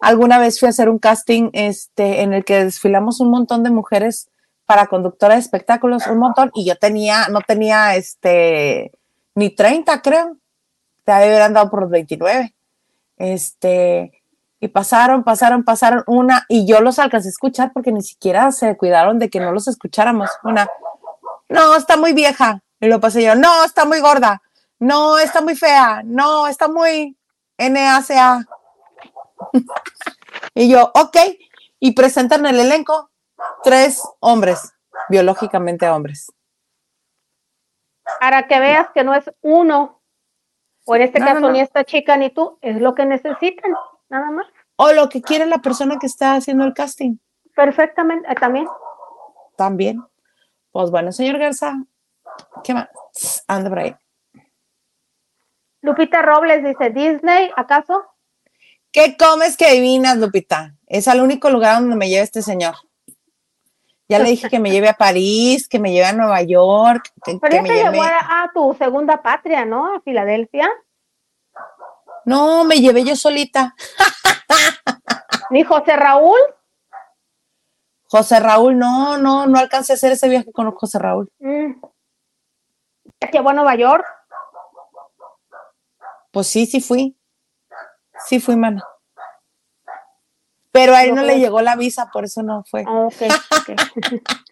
Alguna vez fui a hacer un casting este, en el que desfilamos un montón de mujeres para conductora de espectáculos, un montón, y yo tenía, no tenía este, ni 30, creo, te habían dado por los 29. Este, y pasaron, pasaron, pasaron una, y yo los alcancé a escuchar porque ni siquiera se cuidaron de que no los escucháramos. Una, no, está muy vieja. Y lo pasé yo, no, está muy gorda. No, está muy fea. No, está muy NACA. y yo, ok. Y presentan el elenco tres hombres, biológicamente hombres. Para que veas que no es uno, o en este caso ni esta chica ni tú, es lo que necesitan, nada más. O lo que quiere la persona que está haciendo el casting. Perfectamente, eh, también. También. Pues bueno, señor Garza, ¿qué más? Anda por ahí. Lupita Robles dice, Disney, ¿acaso? ¿Qué comes que adivinas, Lupita? Es al único lugar donde me lleva este señor. Ya le dije que me lleve a París, que me lleve a Nueva York. Que, Pero que ya me te lleve- llevó a, a tu segunda patria, ¿no? A Filadelfia. No, me llevé yo solita. Ni José Raúl. José Raúl, no, no, no alcancé a hacer ese viaje con José Raúl. Mm. ¿Te llevó a Nueva York? Pues sí, sí fui. Sí fui, mana. Pero a él No le llegó la visa, por eso no fue. Ah, ok, ok.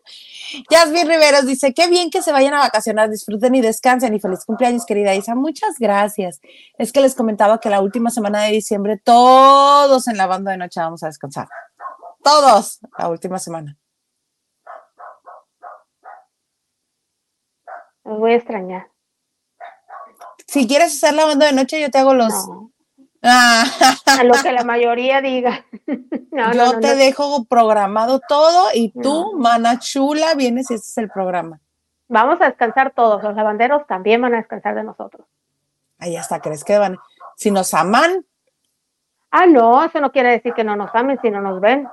Yasmin Riveros dice, qué bien que se vayan a vacacionar, disfruten y descansen y feliz cumpleaños, querida Isa. Muchas gracias. Es que les comentaba que la última semana de diciembre todos en la banda de noche vamos a descansar. Todos la última semana. Los voy a extrañar. Si quieres hacer la banda de noche, yo te hago los... No, a lo que la mayoría diga. No, yo no, no, te dejo programado todo y tú, mana chula, vienes y ese es el programa. Vamos a descansar todos. Los lavanderos también van a descansar de nosotros. Ahí hasta crees que van. Si nos aman, Ah, no, eso no quiere decir que no nos amen si no nos ven.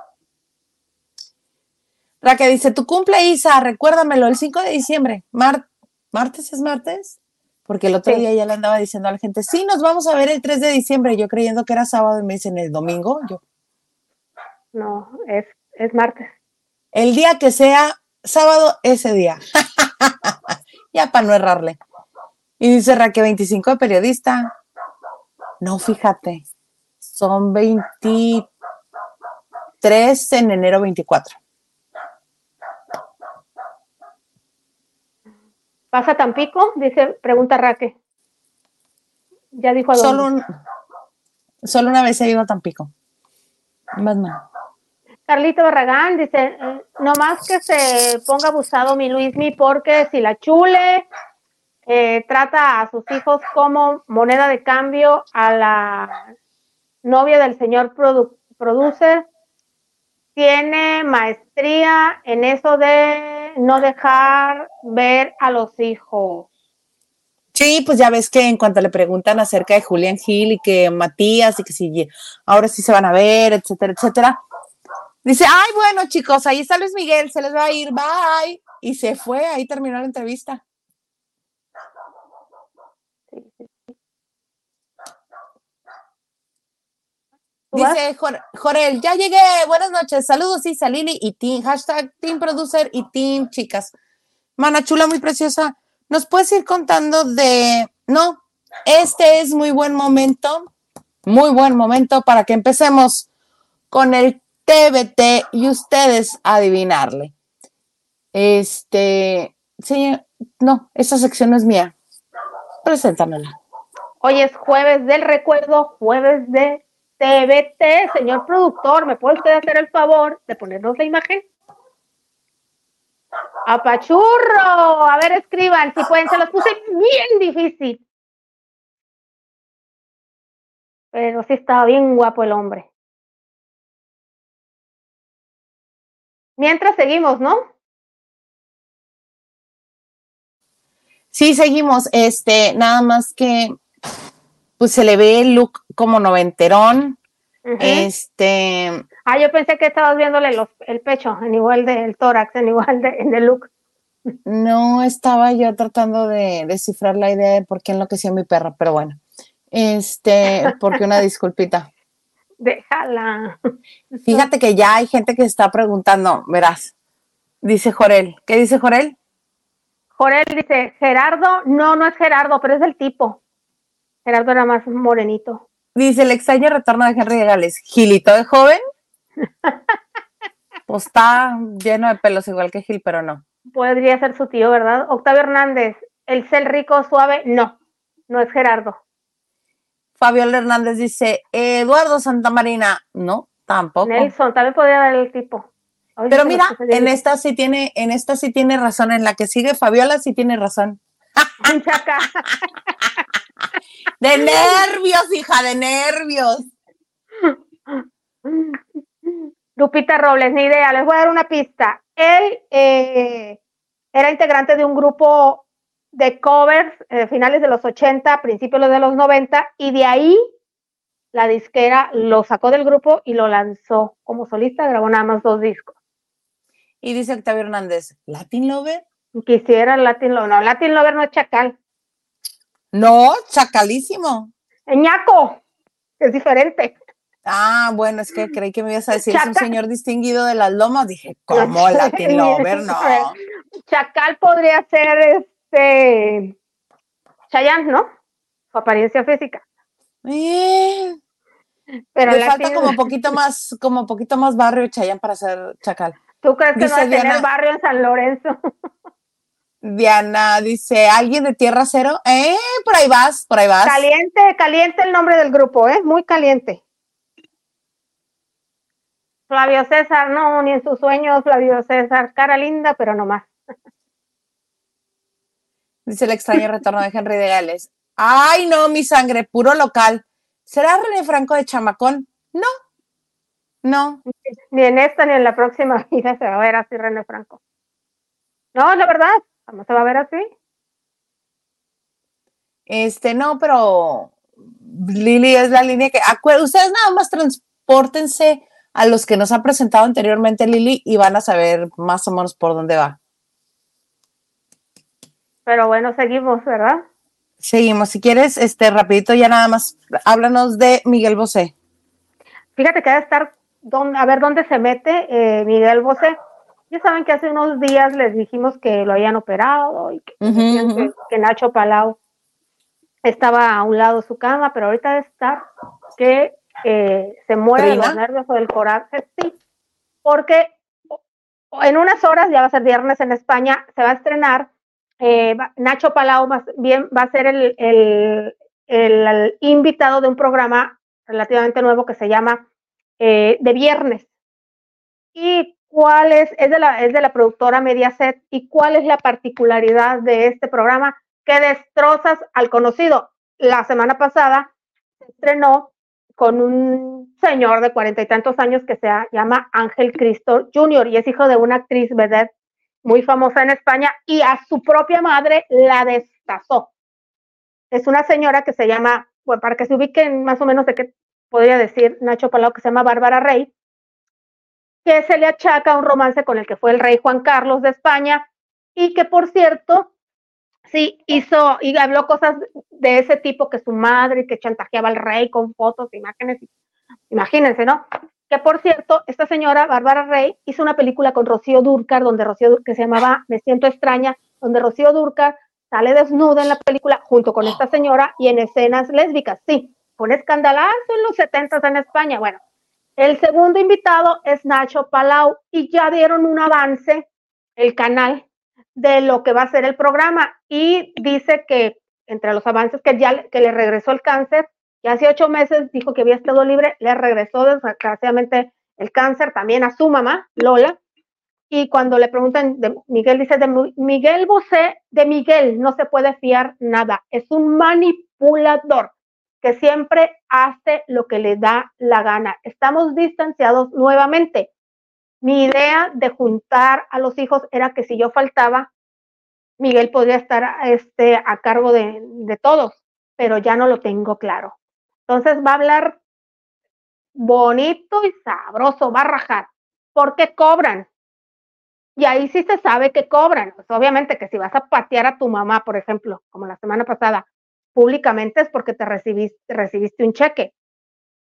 Raquel dice, tu cumple, Isa, recuérdamelo, el 5 de diciembre. Mar- ¿Martes es martes? Porque el otro Sí. día ya le andaba diciendo a la gente, sí, nos vamos a ver el 3 de diciembre. Yo creyendo que era sábado y me dicen el domingo. Yo, No, es, es martes. el día que sea sábado, ese día. ya para no errarle. Y dice Raquel, 25 de periodista. No, fíjate, son 23 en enero 24. ¿Pasa a Tampico? Dice, pregunta Raque. Ya dijo a dónde. Solo, un- solo una vez he ido a Tampico. Más no. Carlito Barragán dice, eh, no más que se ponga abusado mi Luismi porque si la chule eh, trata a sus hijos como moneda de cambio a la novia del señor produ- producer, tiene maestría en eso de no dejar ver a los hijos. Sí, pues ya ves que en cuanto le preguntan acerca de Julián Gil y que Matías y que si ahora sí se van a ver, etcétera, etcétera, dice, ay, bueno, chicos, ahí está Luis Miguel, se les va a ir, bye. Y se fue, ahí terminó la entrevista. Sí, sí, sí. ¿Tú vas? Dice Jor- Jorel, ya llegué, buenas noches, saludos Lili y Team, hashtag Team Producer y Team Chicas. Mana chula, muy preciosa, ¿nos puedes ir contando de, no, este es muy buen momento, muy buen momento para que empecemos con el TBT y ustedes adivinarle. Este, señor, no, esta sección no es mía, preséntamela. Hoy es jueves del recuerdo, jueves de TBT. Señor productor, ¿me puede usted hacer el favor de ponernos la imagen? Apachurro, a ver, escriban, si pueden, se los puse bien difícil. Pero sí estaba bien guapo el hombre. Mientras seguimos, ¿no? Sí, seguimos. Este, nada más que pues se le ve el look como noventerón. Este, Ah, yo pensé que estabas viéndole los, el pecho, en igual del tórax, en igual de, en el look. no estaba yo tratando de descifrar la idea de por qué enloqueció mi perra, pero bueno. Este, porque una disculpita. Déjala. Fíjate que ya hay gente que está preguntando, verás. Dice Jorel. ¿Qué dice Jorel? Jorel dice, Gerardo, no, no es Gerardo, pero es el tipo. Gerardo era más morenito. Dice el extraño retorno de Henry de Gales. ¿Gilito de joven? Pues está lleno de pelos igual que Gil, pero no. Podría ser su tío, ¿verdad? Octavio Hernández, el cel rico suave, no, no es Gerardo. Fabiola Hernández dice, Eduardo Santamarina. No, tampoco. Nelson, también podría dar el tipo. Pero mira, en esta sí tiene, en esta sí tiene razón, en la que sigue Fabiola sí tiene razón. Chaca. De nervios, hija, de nervios. Lupita Robles, ni idea, les voy a dar una pista. Él eh, era integrante de un grupo de covers eh, finales de los 80, principios de los 90, y de ahí la disquera lo sacó del grupo y lo lanzó como solista, grabó nada más dos discos. Y dice Octavio Hernández, ¿Latin Lover? Quisiera Latin Lover. No, Latin Lover no es chacal. No, chacalísimo. Ñaco, es diferente. Ah, bueno, es que creí que me ibas a decir, es un señor distinguido de las lomas. Dije, ¿cómo Latin Lover? No. Chacal podría ser este Chayanne, ¿no? Su apariencia física. Eh, pero le falta como poquito más, como poquito más barrio Chayanne para ser Chacal. ¿Tú crees que no va a tener barrio en San Lorenzo? Diana dice, ¿alguien de Tierra Cero? Eh, por ahí vas, por ahí vas. Caliente, caliente el nombre del grupo, ¿eh? Muy caliente. Flavio César, no, ni en sus sueños, Flavio César, cara linda, pero no más. Dice el extraño retorno de Henry de Gales. Ay, no, mi sangre, puro local. ¿Será René Franco de Chamacón? No, no. Ni en esta ni en la próxima vida se va a ver así René Franco. No, la verdad, ¿cómo se va a ver así? Este, no, pero Lili es la línea que. Ustedes nada más transportense a los que nos ha presentado anteriormente Lili y van a saber más o menos por dónde va. Pero bueno, seguimos, ¿verdad? Seguimos. Si quieres, este, rapidito ya nada más, háblanos de Miguel Bosé. Fíjate que debe estar, a ver dónde se mete eh, Miguel Bosé. Ya saben que hace unos días les dijimos que lo habían operado y que, Nacho Palau estaba a un lado de su cama, pero ahorita debe estar que eh, se muere de los nervios o del coraje, sí, porque en unas horas, ya va a ser viernes en España, se va a estrenar eh, Nacho Palau va, bien, va a ser el, invitado de un programa relativamente nuevo que se llama eh, De Viernes. ¿Y cuál es? Es de, la, es de la productora Mediaset. ¿Y cuál es la particularidad de este programa? Que destrozas al conocido. La semana pasada se estrenó con un señor de cuarenta y tantos años que se llama Ángel Cristo Jr. y es hijo de una actriz vedette muy famosa en España, y a su propia madre la destazó. Es una señora que se llama, para que se ubiquen más o menos de qué podría decir Nacho Palau, que se llama Bárbara Rey, que se le achaca un romance con el que fue el rey Juan Carlos de España, y que por cierto, sí, hizo y habló cosas de ese tipo que su madre, que chantajeaba al rey con fotos, imágenes, imagínense, ¿no? que por cierto, esta señora, Bárbara Rey, hizo una película con Rocío Durcar, donde Rocío, que se llamaba Me siento extraña, donde Rocío Durcar sale desnuda en la película junto con esta señora y en escenas lésbicas. Sí, fue un escandalazo en los 70 en España. Bueno, el segundo invitado es Nacho Palau y ya dieron un avance, el canal, de lo que va a ser el programa. Y dice que entre los avances que ya que le regresó el cáncer, y hace ocho meses dijo que había estado libre, le regresó desgraciadamente el cáncer también a su mamá, Lola, y cuando le preguntan, de Miguel dice, de Miguel Bosé, de Miguel no se puede fiar nada, es un manipulador que siempre hace lo que le da la gana. Estamos distanciados nuevamente. Mi idea de juntar a los hijos era que si yo faltaba, Miguel podría estar este, a cargo de, de todos, pero ya no lo tengo claro. Entonces va a hablar bonito y sabroso, va a rajar, porque cobran. Y ahí sí se sabe que cobran. Pues obviamente que si vas a patear a tu mamá, por ejemplo, como la semana pasada, públicamente es porque te recibiste, recibiste un cheque.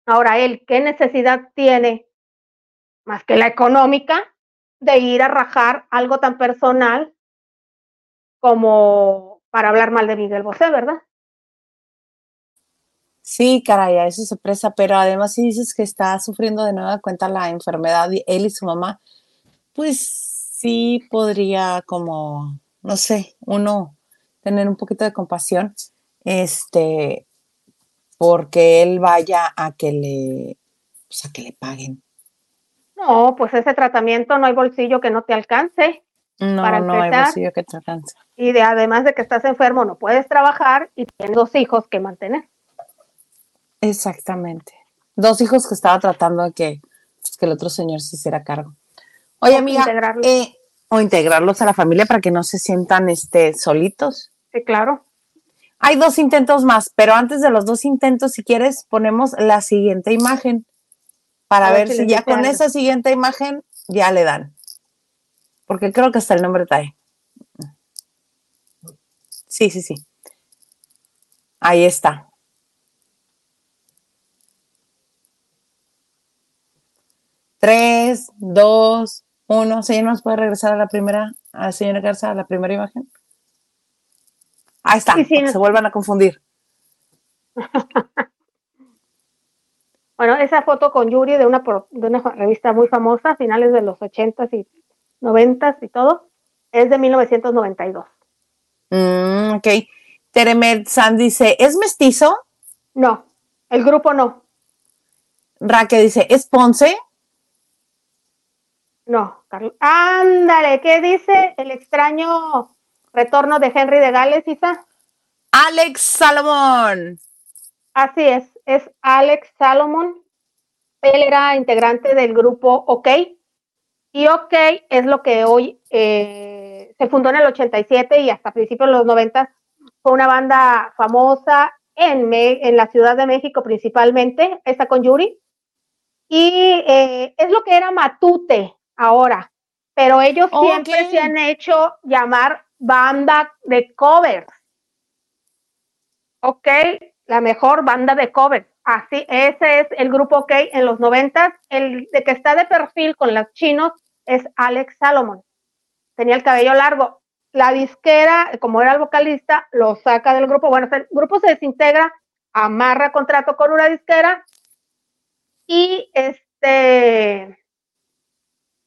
Ahora él, ¿qué necesidad tiene, más que la económica, de ir a rajar algo tan personal como para hablar mal de Miguel Bosé, verdad? Sí, caray, a eso se presa, pero además si dices que está sufriendo de nueva cuenta la enfermedad, él y su mamá, pues sí podría como, no sé, uno tener un poquito de compasión, este, porque él vaya a que le, pues a que le paguen. No, pues ese tratamiento no hay bolsillo que no te alcance. No, no hay bolsillo que te alcance. Y de, además de que estás enfermo, no puedes trabajar y tienes dos hijos que mantener. Exactamente. Dos hijos que estaba tratando de que, pues, que el otro señor se hiciera cargo. Oye, amiga, eh, o integrarlos a la familia para que no se sientan este, solitos. Sí, claro. Hay dos intentos más, pero antes de los dos intentos, si quieres, ponemos la siguiente imagen para ver, si, ya con esa siguiente imagen ya le dan. Porque creo que hasta el nombre trae. Sí, sí, sí. Ahí está. Tres, dos, uno. Señor, ¿nos puede regresar a la primera, a la señora Garza, a la primera imagen? Ahí está, Sí, sí, se vuelvan a confundir. Bueno, esa foto con Yuri de una, de una revista muy famosa, finales de los 80s y 90s y todo, es de 1992. Mm, ok. Teremet San dice, ¿es mestizo? No, el grupo no, Raque dice, ¿es Ponce? no. Carlos. Ándale, ¿qué dice el extraño retorno de Henry de Gales, Isa? Alex Salomón. Así es, es Alex Salomon. Él era integrante del grupo OK. Y OK es lo que hoy eh, se fundó en el 87 y hasta principios de los 90 fue una banda famosa en, Me- en la Ciudad de México principalmente, está con Yuri. Y eh, es lo que era Matute ahora, pero ellos siempre se han hecho llamar banda de covers. OK, la mejor banda de covers. Así, ese es el grupo OK en los 90. El de que está de perfil con los chinos es Alex Salomon. Tenía el cabello largo. La disquera, como era el vocalista, lo saca del grupo. Bueno, el grupo se desintegra, amarra contrato con una disquera y este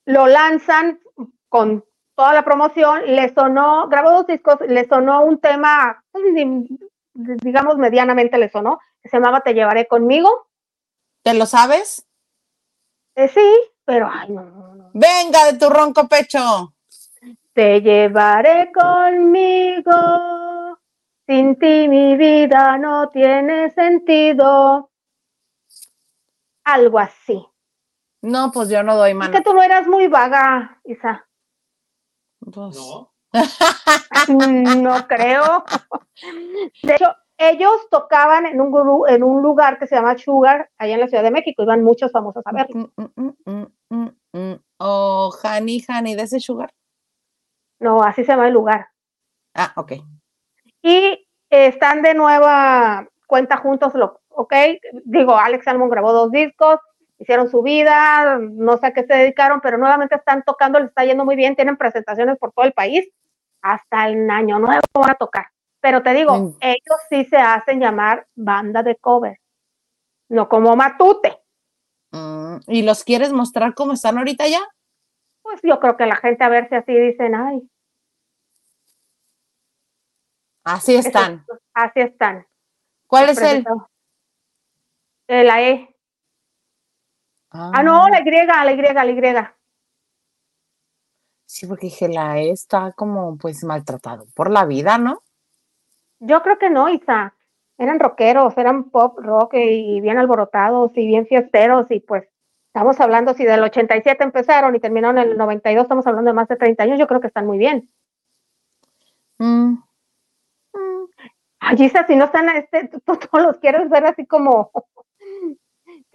lo lanzan con toda la promoción. Le sonó, grabó dos discos, le sonó un tema, pues, digamos, medianamente le sonó, que se llamaba Te llevaré conmigo. ¿Te lo sabes? Eh, sí, pero ay, no, no, no. Venga de tu ronco pecho. Te llevaré conmigo. Sin ti mi vida no tiene sentido. Algo así. No, pues yo no doy Es mano. que tú no eras muy vaga, Isa. Pues, No. Mm, No creo. De hecho, ellos tocaban en un, gru- en un lugar que se llama Sugar, allá en la Ciudad de México. Iban muchos famosos a verlo. mm, mm, mm. Oh, honey, honey, de ese sugar. No, así se llama el lugar. Ah, ok. y eh, están de nueva cuenta juntos, lo, ¿ok? Digo, Alex Salmon grabó dos discos, hicieron su vida, no sé a qué se dedicaron, pero nuevamente están tocando, les está yendo muy bien, tienen presentaciones por todo el país, hasta el año nuevo van a tocar. Pero te digo, Mm. ellos sí se hacen llamar banda de cover, no como Matute. Mm, ¿Y los quieres mostrar cómo están ahorita ya? Pues yo creo que la gente a ver si así dicen, ay, Así están. así están. ¿Cuál es el? La E. Ah, no, la Y, la Y, la Y. Sí, porque dije, la E está como pues maltratado por la vida, ¿no? Yo creo que no, Isa. Eran rockeros, eran pop rock y bien alborotados y bien fiesteros y pues estamos hablando, si del 87 empezaron y terminaron en el 92, estamos hablando de más de 30 años, yo creo que están muy bien. Mm, Ay, Isa, si no están, este, tú, tú todos los quieres ver así como...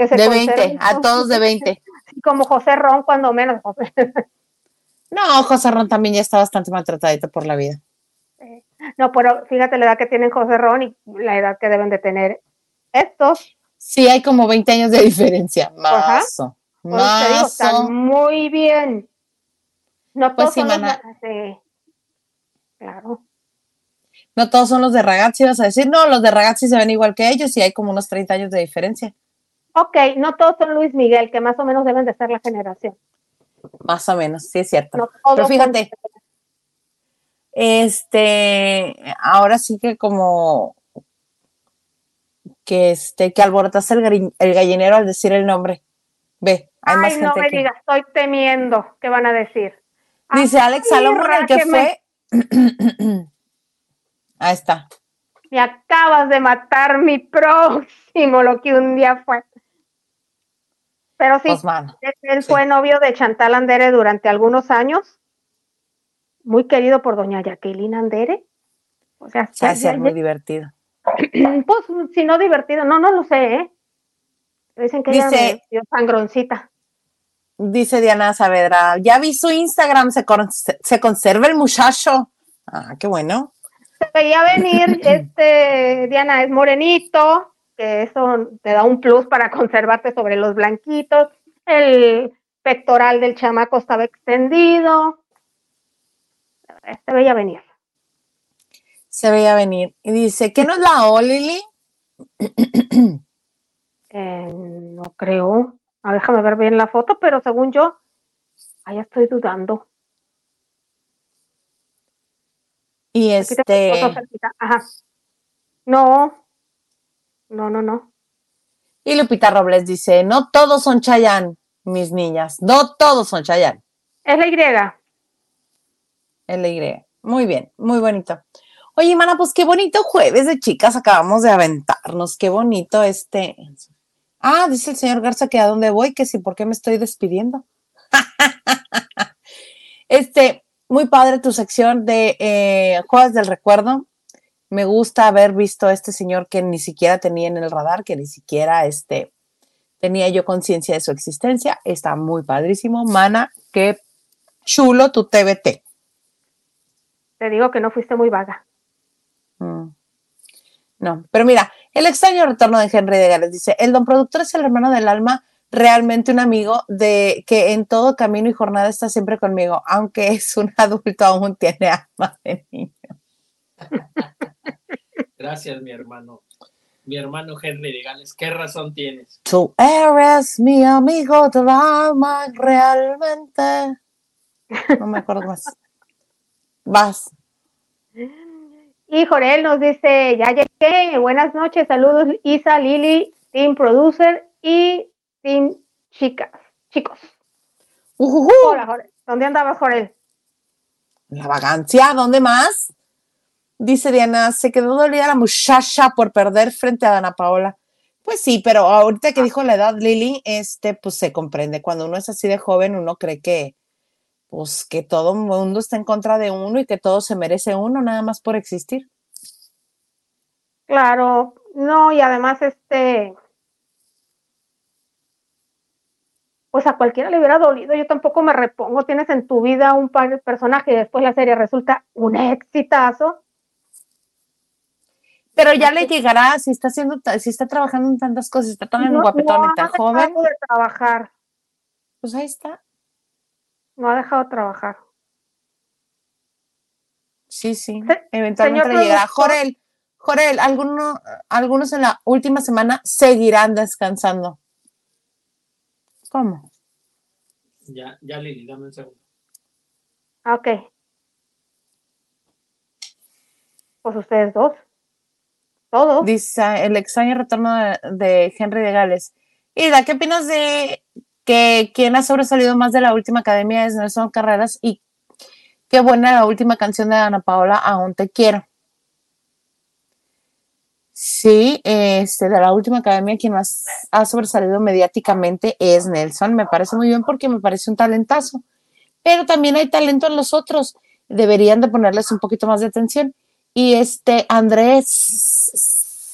que se de 20, conserven, a todos de 20. así Como José Ron, cuando menos. José. No, José Ron también ya está bastante maltratadito por la vida. No, pero fíjate la edad que tienen José Ron y la edad que deben de tener estos. Sí, hay como 20 años de diferencia. Mazo. Pues Mazo. están muy bien. No Pues todos sí, son los mana. de- sí. Claro. No todos son los de Ragazzi, vas a decir, no, los de Ragazzi se ven igual que ellos y hay como unos 30 años de diferencia. Ok, no todos son Luis Miguel, que más o menos deben de ser la generación. Más o menos, sí es cierto. No Pero fíjate, este, ahora sí que como que este, que alborotaste el, el gallinero al decir el nombre. Ve, hay más Ay, no gente me que- digas, estoy temiendo. ¿Qué van a decir? Dice Alex Salomón, el que fue. Ahí está. Me acabas de matar mi próximo, lo que un día fue. Pero sí, él, sí. fue novio de Chantal Andere durante algunos años. Muy querido por doña Jacqueline Andere. O sea, se hace ya- muy divertido. Pues, si no divertido, no, no lo sé, ¿eh? Dicen que ella Dice- dio sangroncita. Dice Diana Saavedra, ya vi su Instagram, se, con- se conserva el muchacho. Ah, qué bueno. Se veía venir, este, Diana, es morenito, que eso te da un plus para conservarte sobre los blanquitos. El pectoral del chamaco estaba extendido. Se veía venir. Se veía venir. Y dice, ¿qué nos la O, Lili? Eh, no creo. Ah, déjame ver bien la foto, pero según yo, ahí estoy dudando. Y este. Ajá. No, no, no, no. y Lupita Robles dice, no todos son Chayán, mis niñas, no todos son Chayán. Es la Y. Es la Y. Muy bien, muy bonito. Oye, mana, pues qué bonito jueves de chicas acabamos de aventarnos, qué bonito este. Ah, dice el señor Garza que a dónde voy, que sí, ¿por qué me estoy despidiendo? este, muy padre tu sección de eh, Jueves del Recuerdo. Me gusta haber visto a este señor que ni siquiera tenía en el radar, que ni siquiera este, tenía yo conciencia de su existencia. Está muy padrísimo. Mana, qué chulo tu TBT. Te digo que no fuiste muy vaga. Mm. No, pero mira, el extraño retorno de Henry de Gales dice, el don productor es el hermano del alma, realmente un amigo de que en todo camino y jornada está siempre conmigo, aunque es un adulto, aún tiene alma de niño. Gracias, mi hermano. Mi hermano Henry de Gales, ¿qué razón tienes? Tú eres mi amigo del alma, realmente. No me acuerdo más. Vas. Y Jorel nos dice, ya llegué, buenas noches, saludos Isa, Lili, Team Producer y Team Chicas, chicos. Ujujú. Hola, Jorel. ¿Dónde andabas, Jorel? La vagancia, ¿dónde más? Dice Diana, se quedó dolida la muchacha por perder frente a Dana Paola. Pues sí, pero ahorita que dijo la edad Lili, este, pues se comprende. Cuando uno es así de joven, uno cree que, pues, que todo el mundo está en contra de uno y que todo se merece uno, nada más por existir. Claro, no, y además este, pues a cualquiera le hubiera dolido, yo tampoco me repongo, tienes en tu vida un par de personajes y después la serie resulta un exitazo. Pero ya le llegará, si está haciendo, si está trabajando en tantas cosas, está tan No- guapetón no y tan ha joven, dejado de trabajar, pues ahí está. no ha dejado de trabajar. Sí, sí, Se- eventualmente señor le llegará. productor. Jorel, Jorel, alguno, algunos en la última semana seguirán descansando. ¿Cómo? Ya, ya, Lili, dame un segundo. Ah, Ok. Pues ustedes dos. Todos. Dice el extraño retorno de, de Henry de Gales. Ida, ¿qué opinas de que quien ha sobresalido más de la última academia es Nelson Carreras y qué buena la última canción de Ana Paola, Aún te quiero? Sí, este, de la última academia quien más ha sobresalido mediáticamente es Nelson. Me parece muy bien porque me parece un talentazo. Pero también hay talento en los otros. Deberían de ponerles un poquito más de atención. Y este Andrés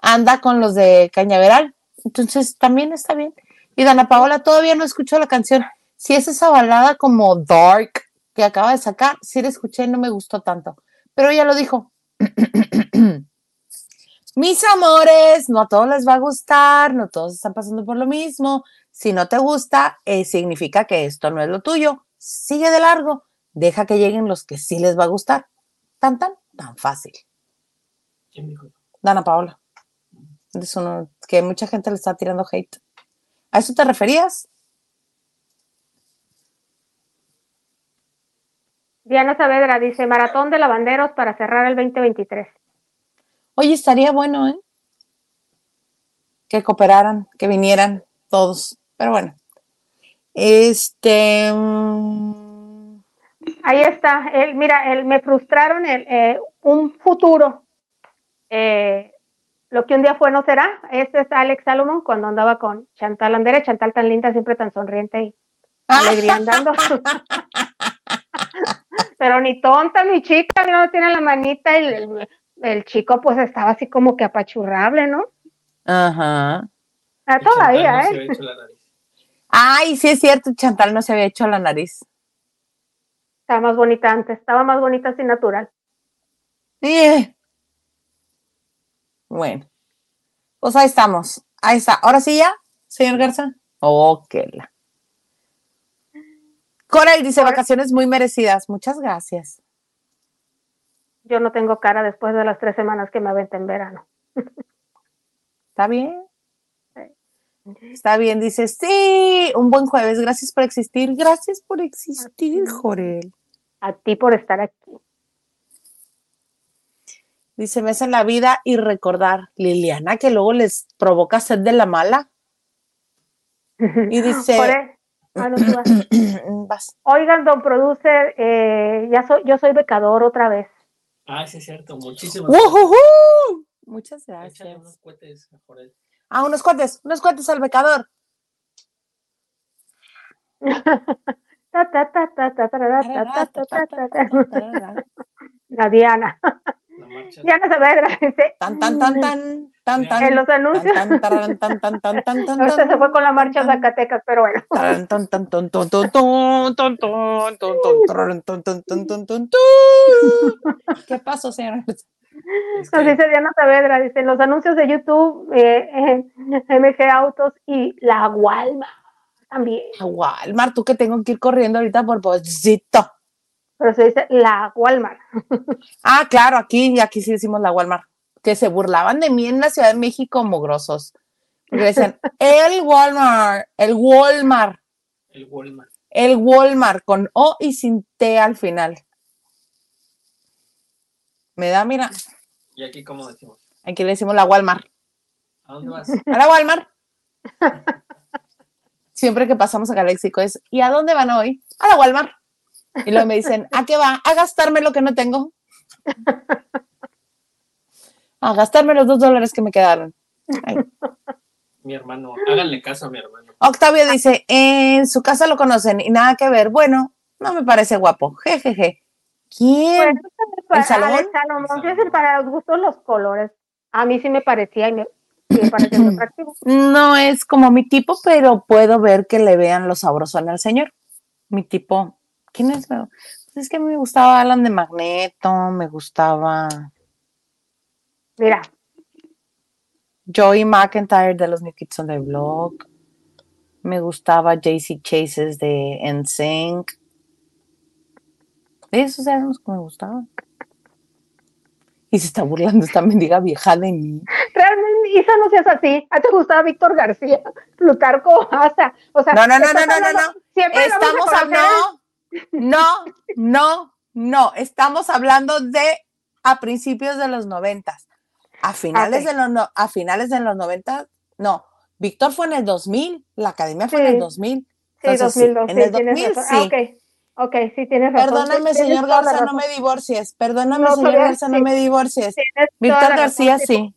anda con los de Cañaveral. Entonces también está bien. Y Dana Paola todavía no escuchó la canción. Si es esa balada como Dark que acaba de sacar, sí la escuché, no me gustó tanto. Pero ella lo dijo. Mis amores, no a todos les va a gustar, no todos están pasando por lo mismo. Si no te gusta, eh, significa que esto no es lo tuyo. Sigue de largo, deja que lleguen los que sí les va a gustar. Tan, tan, tan fácil. ¿Quién dijo? Dana Paola. Es uno que mucha gente le está tirando hate. ¿A eso te referías? Diana Saavedra dice, maratón de lavanderos para cerrar el 2023. Oye, estaría bueno, ¿eh? Que cooperaran, que vinieran todos. Pero bueno. Este. mm, Ahí está. Él, mira, él, me frustraron el, eh, un futuro. Eh, lo que un día fue no será. Este es Alex Salomon cuando andaba con Chantal Andere. Chantal tan linda, siempre tan sonriente y alegría andando. Pero ni tonta, ni chica, no tiene la manita y el, el chico pues estaba así como que apachurrable, ¿no? Ajá. Ah, todavía, no se ¿eh? había hecho la nariz. Ay, sí es cierto, Chantal no se había hecho la nariz. Estaba más bonita antes, estaba más bonita así natural. Eh. Bueno, pues ahí estamos. Ahí está. Ahora sí ya, señor Garza. Ok. la. Coral dice Ahora- vacaciones muy merecidas. Muchas gracias. Yo no tengo cara después de las tres semanas que me aventé en verano. ¿Está bien? Está bien, dice, sí, un buen jueves, gracias por existir, gracias por existir, Jorel. A ti por estar aquí. Dice, ves en la vida y recordar, Liliana, que luego les provoca sed de la mala. Y dice, Por e- Ah, no, vas. vas. Oigan, don producer, eh, ya soy, yo soy becador otra vez. Ah, sí, es cierto. Muchísimas ¡Ujujú! Muchas Échale gracias. unos cohetes a Jorel. Ah, unos cuates, unos cuates al becador. Ta, ta, ta, ta, ta, ta, ta, ta, ta, ta, ta, ta. La Diana. Diana Saavedra dice. Tan, tan, tan, tan, tan, tan. En los anuncios. Tan, tan, tan, tan, tan, tan, tan, Ahorita se fue con la marcha Zacatecas, pero bueno. tan, tan, tan, tan, tan, tan, tan, tan, tan, tan, tan, tan, tan, tan, tan, tan, tan, tan. ¿Qué pasó, señora? Nos dice Diana Saavedra, dice, en los anuncios de YouTube, eh, eh, MG Autos y la Walmart también. A Walmart, tú que tengo que ir corriendo ahorita por posito. Pero se dice la Walmart. Ah, claro, aquí, aquí sí decimos la Walmart. Que se burlaban de mí en la Ciudad de México, mugrosos. Porque decían, el Walmart, el Walmart, El Walmart. el Walmart, con O y sin T al final. Me da, mira, ¿Y aquí cómo decimos? aquí le decimos la Walmart. ¿A dónde vas? A la Walmart. Siempre que pasamos a Léxico es, ¿y a dónde van hoy? A la Walmart. Y luego me dicen, ¿a qué va? A gastarme lo que no tengo. A gastarme los dos dólares que me quedaron. Ay. Mi hermano. Háganle caso a mi hermano. Octavio dice, en su casa lo conocen y nada que ver. Bueno, no me parece guapo. Jejeje. ¿Quién? Bueno, para, Salomón? Alex Salomón, El para los gustos los colores. A mí sí me parecía y me atractivo. No es como mi tipo, pero puedo ver que le vean lo sabrosón al señor. Mi tipo, ¿quién es? Pues es que a mí me gustaba Alan de Magneto, me gustaba Mira, Joey McIntyre de los New Kids on the Block, me gustaba JC Chases de NSYNC. Esos eran los que me gustaban. Y se está burlando esta mendiga vieja de mí. realmente Isa no seas así. ¿A te gustaba Víctor García, Plutarco Asa? O sea, No, no, no, no, no, no, no. Estamos hablando. No, no, no. Estamos hablando de a principios de los noventas. A finales de los no- a finales de los noventas, no. Víctor fue en el 2000, la academia fue en el 2000. Sí, Entonces, sí, 2002, en sí, el tienes 2000, razón. sí. Ah, ok, ok, sí, tienes razón. Perdóname, señor Garza, no me divorcies. Perdóname, No, señor Garza, no me divorcies. Tienes Víctor razón, García, sí.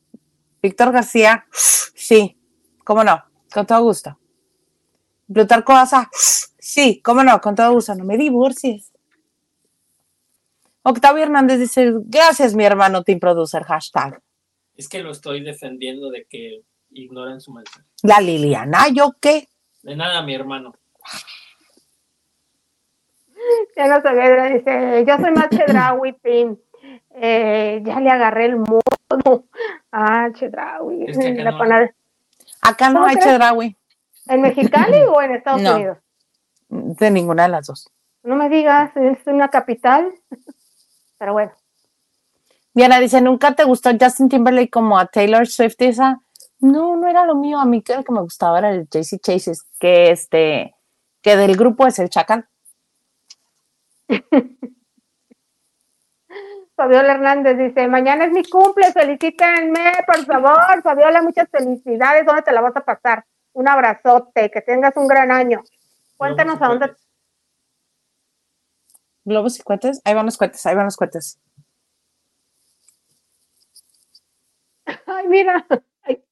Víctor García, sí. ¿Cómo no? Con todo gusto. Plutarco Asa, sí. ¿Cómo no? Con todo gusto. No me divorcies. Octavio Hernández dice, gracias, mi hermano Team Producer, hashtag. Es que lo estoy defendiendo de que ignoren su mensaje. La Liliana, ¿yo qué? De nada, mi hermano. Diana Saavedra dice, yo soy más Chedraui, Team. Eh, ya le agarré el modo. Ah, Chedraui. Es que acá La no Acá no ¿Cómo hay? Chedraui. ¿En Mexicali o en Estados No. Unidos? De ninguna de las dos. No me digas, es una capital. Pero bueno, Diana dice, ¿nunca te gustó Justin Timberlake como a Taylor Swift esa? No, no era lo mío. A mí que el que me gustaba era el JC Chases, que este, que del grupo es el Chacal. Fabiola Hernández dice, mañana es mi cumple, felicítenme, por favor. Fabiola, muchas felicidades. ¿Dónde te la vas a pasar? Un abrazote, que tengas un gran año. Cuéntanos a dónde. Globos y cohetes. Ahí van los cohetes, ahí van los cohetes. Ay, mira. Ay,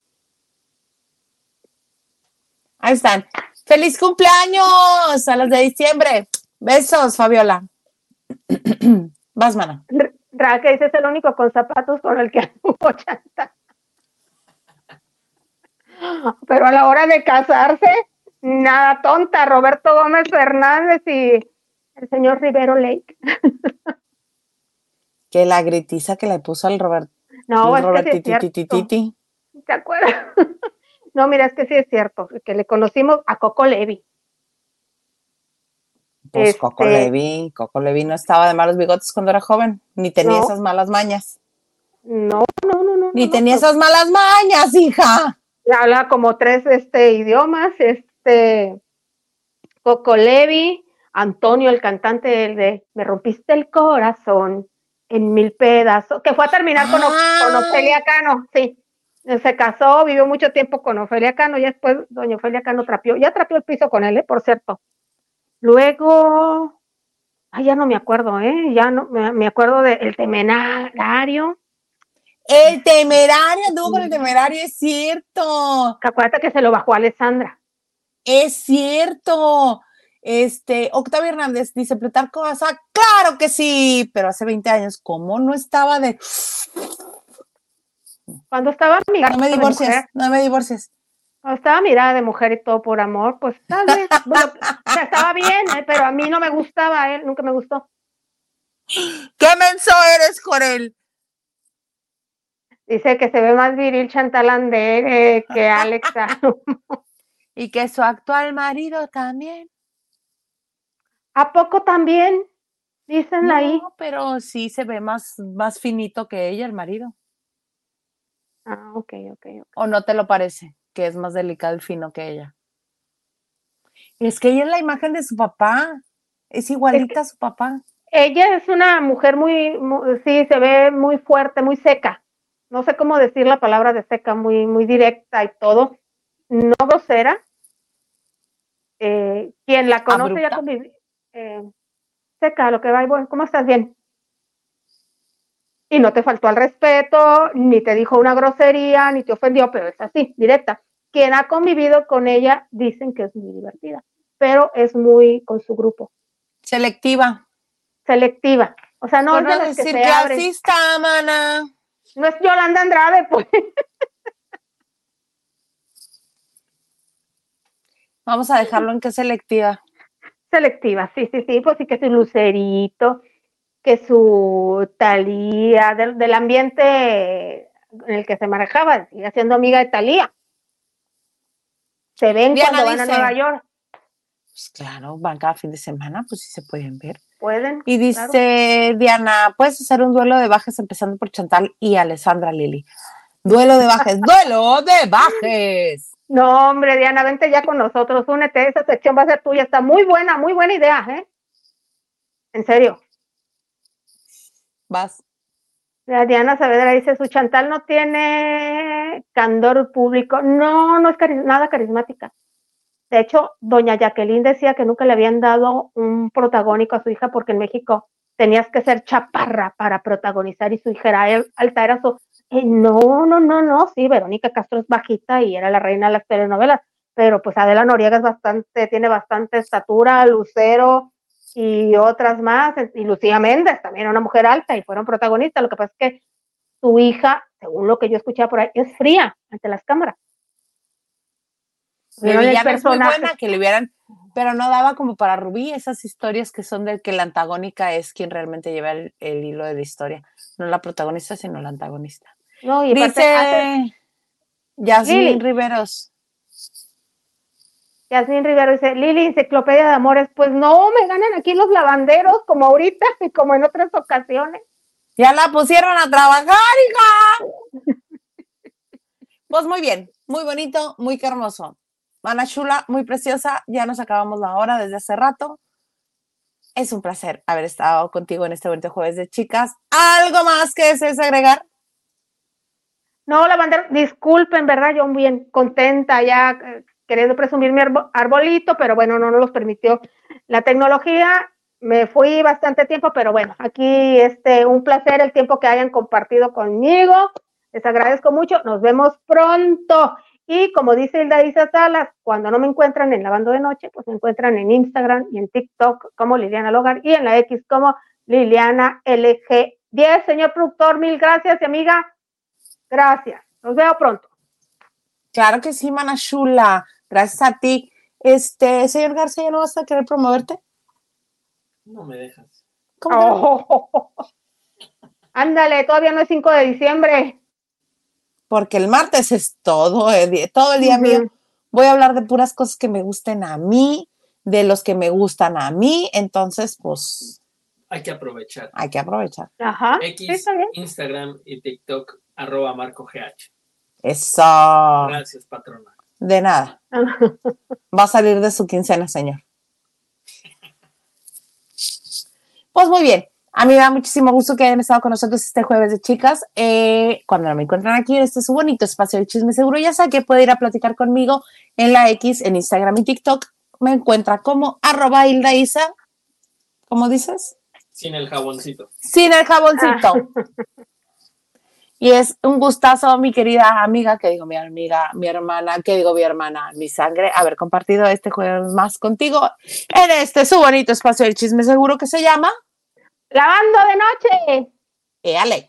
Ahí están. ¡Feliz cumpleaños! A los de diciembre. Besos, Fabiola. Vas, mana. Raquel dice, es el único con zapatos con el que anduvo chanta. Pero a la hora de casarse, Nada tonta, Roberto Gómez Fernández y el señor Rivero Lake. que la gritiza que le puso al Robert. No, es que sí ¿Te acuerdas? no, mira, es que sí es cierto, que le conocimos a Coco Levi. Pues Coco este Levi, Coco Levi no estaba de malos bigotes cuando era joven, ni tenía esas malas mañas. No, no, no, no. Ni tenía esas malas mañas, hija. Habla como tres este, idiomas, este Coco Levi, Antonio, el cantante el de Me rompiste el corazón en mil pedazos, que fue a terminar con, con. Ofelia Cano, sí. Se casó, vivió mucho tiempo con Ofelia Cano y después doña Ofelia Cano trapió, ya trapió el piso con él, ¿eh? por cierto. Luego, ay, ya no me acuerdo, ¿eh? Ya no, me, acuerdo del El Temerario. El Temerario, anduvo con el Temerario, es cierto. Acuérdate que se lo bajó a Alessandra. Es cierto. Este, Octavio Hernández dice, Plutarco Asa, claro que sí, pero hace 20 años, ¿cómo no estaba de... Cuando estaba mirada No me divorcies, no me divorcies. Cuando estaba mirada de mujer y todo por amor, pues tal vez, o sea, estaba bien, ¿eh? pero a mí no me gustaba, él nunca me gustó. ¿Qué menso eres, Corel? Dice que se ve más viril Chantal que Alexa. y que su actual marido también. ¿A poco también? Dicen no, ahí. pero sí se ve más, más finito que ella, el marido. Ah, ok, ok. ¿O no te lo parece? Que es más delicado y fino que ella. Es que ella es la imagen de su papá. Es igualita a su papá. Ella es una mujer muy, sí, se ve muy fuerte, muy seca. No sé cómo decir la palabra de seca, muy, muy directa y todo. No grosera. Eh, quien la conoce ya convivió eh, seca, lo que va bueno, ¿cómo estás? Bien. Y no te faltó al respeto, ni te dijo una grosería, ni te ofendió, pero es así, directa. Quien ha convivido con ella dicen que es muy divertida, pero es muy con su grupo. Selectiva. Selectiva. O sea, no, es decir que, así está, mana. No es Yolanda Andrade, pues. Vamos a dejarlo en que es selectiva selectiva, sí, sí, sí, pues sí que su lucerito, que su talía, del, ambiente en el que se manejaba, sigue siendo amiga de Talía. Se ven cuando van a Nueva York. Pues claro, van cada fin de semana, pues sí se pueden ver. Pueden. Y dice Diana, puedes hacer un duelo de bajes empezando por Chantal y Alessandra Lili. Duelo de bajes, duelo de bajes. No, hombre, Diana, vente ya con nosotros, únete, esa sección va a ser tuya, está muy buena, muy buena idea, ¿eh? En serio. Vas. Diana Saavedra dice, su Chantal no tiene candor público. No, no es nada carismática. De hecho, doña Jacqueline decía que nunca le habían dado un protagónico a su hija porque en México tenías que ser chaparra para protagonizar y su hija era alta, era su eh, no, no, no, no, sí, Verónica Castro es bajita y era la reina de las telenovelas, pero pues Adela Noriega es bastante, tiene bastante estatura, Lucero y otras más, y Lucía Méndez también una mujer alta y fueron protagonistas, lo que pasa es que su hija, según lo que yo escuchaba por ahí, es fría ante las cámaras. Pero ya es muy buena que le hubieran, pero no daba como para Rubí esas historias que son de que la antagónica es quien realmente lleva el hilo de la historia, no la protagonista, sino la antagonista. No, y dice Yasmin Riveros. Yasmin Rivero dice, Lili, enciclopedia de amores, pues no, me ganan aquí los lavanderos como ahorita y como en otras ocasiones. Ya la pusieron a trabajar, hija. pues muy bien, muy bonito, muy hermoso. Mana Chula, muy preciosa, ya nos acabamos la hora desde hace rato. Es un placer haber estado contigo en este bonito jueves de chicas. ¿Algo más que desees agregar? No, la bandera, disculpen, ¿verdad? Yo bien contenta ya eh, queriendo presumir mi arbolito, pero bueno, no nos los permitió la tecnología. Me fui bastante tiempo, pero bueno, aquí este, un placer el tiempo que hayan compartido conmigo. Les agradezco mucho. Nos vemos pronto. Y como dice Hilda Isa Salas, cuando no me encuentran en Lavando de Noche, pues me encuentran en Instagram y en TikTok como Liliana Logar y en la X como Liliana LG10. Señor productor, mil gracias y amiga, Gracias. Nos veo pronto. Claro que sí, Manashula. Gracias a ti. Este, señor García, ¿ya no vas a querer promoverte? No me dejas. ¿Cómo? Oh. Ándale, todavía no es 5 de diciembre. Porque el martes es todo el día, todo el día mío. Voy a hablar de puras cosas que me gusten a mí, de los que me gustan a mí, entonces, pues, Hay que aprovechar. hay que aprovechar. Ajá. sí, X, está bien. Instagram y TikTok, arroba Marco GH. Eso, Gracias, patrona. De nada. Va a salir de su quincena, señor. Pues muy bien. A mí me da muchísimo gusto que hayan estado con nosotros este jueves de chicas. Eh, cuando no me encuentran aquí en este su bonito espacio de chisme seguro, ya saben que puede ir a platicar conmigo en la X, en Instagram y TikTok. Me encuentra como arroba Hilda Isa. ¿Cómo dices? Sin el jaboncito. Sin el jaboncito. Y es un gustazo, mi querida amiga, que digo mi amiga, mi hermana, que digo mi hermana, mi sangre, haber compartido este jueves más contigo en este su bonito espacio del chisme seguro que se llama Lavando de noche. Éale.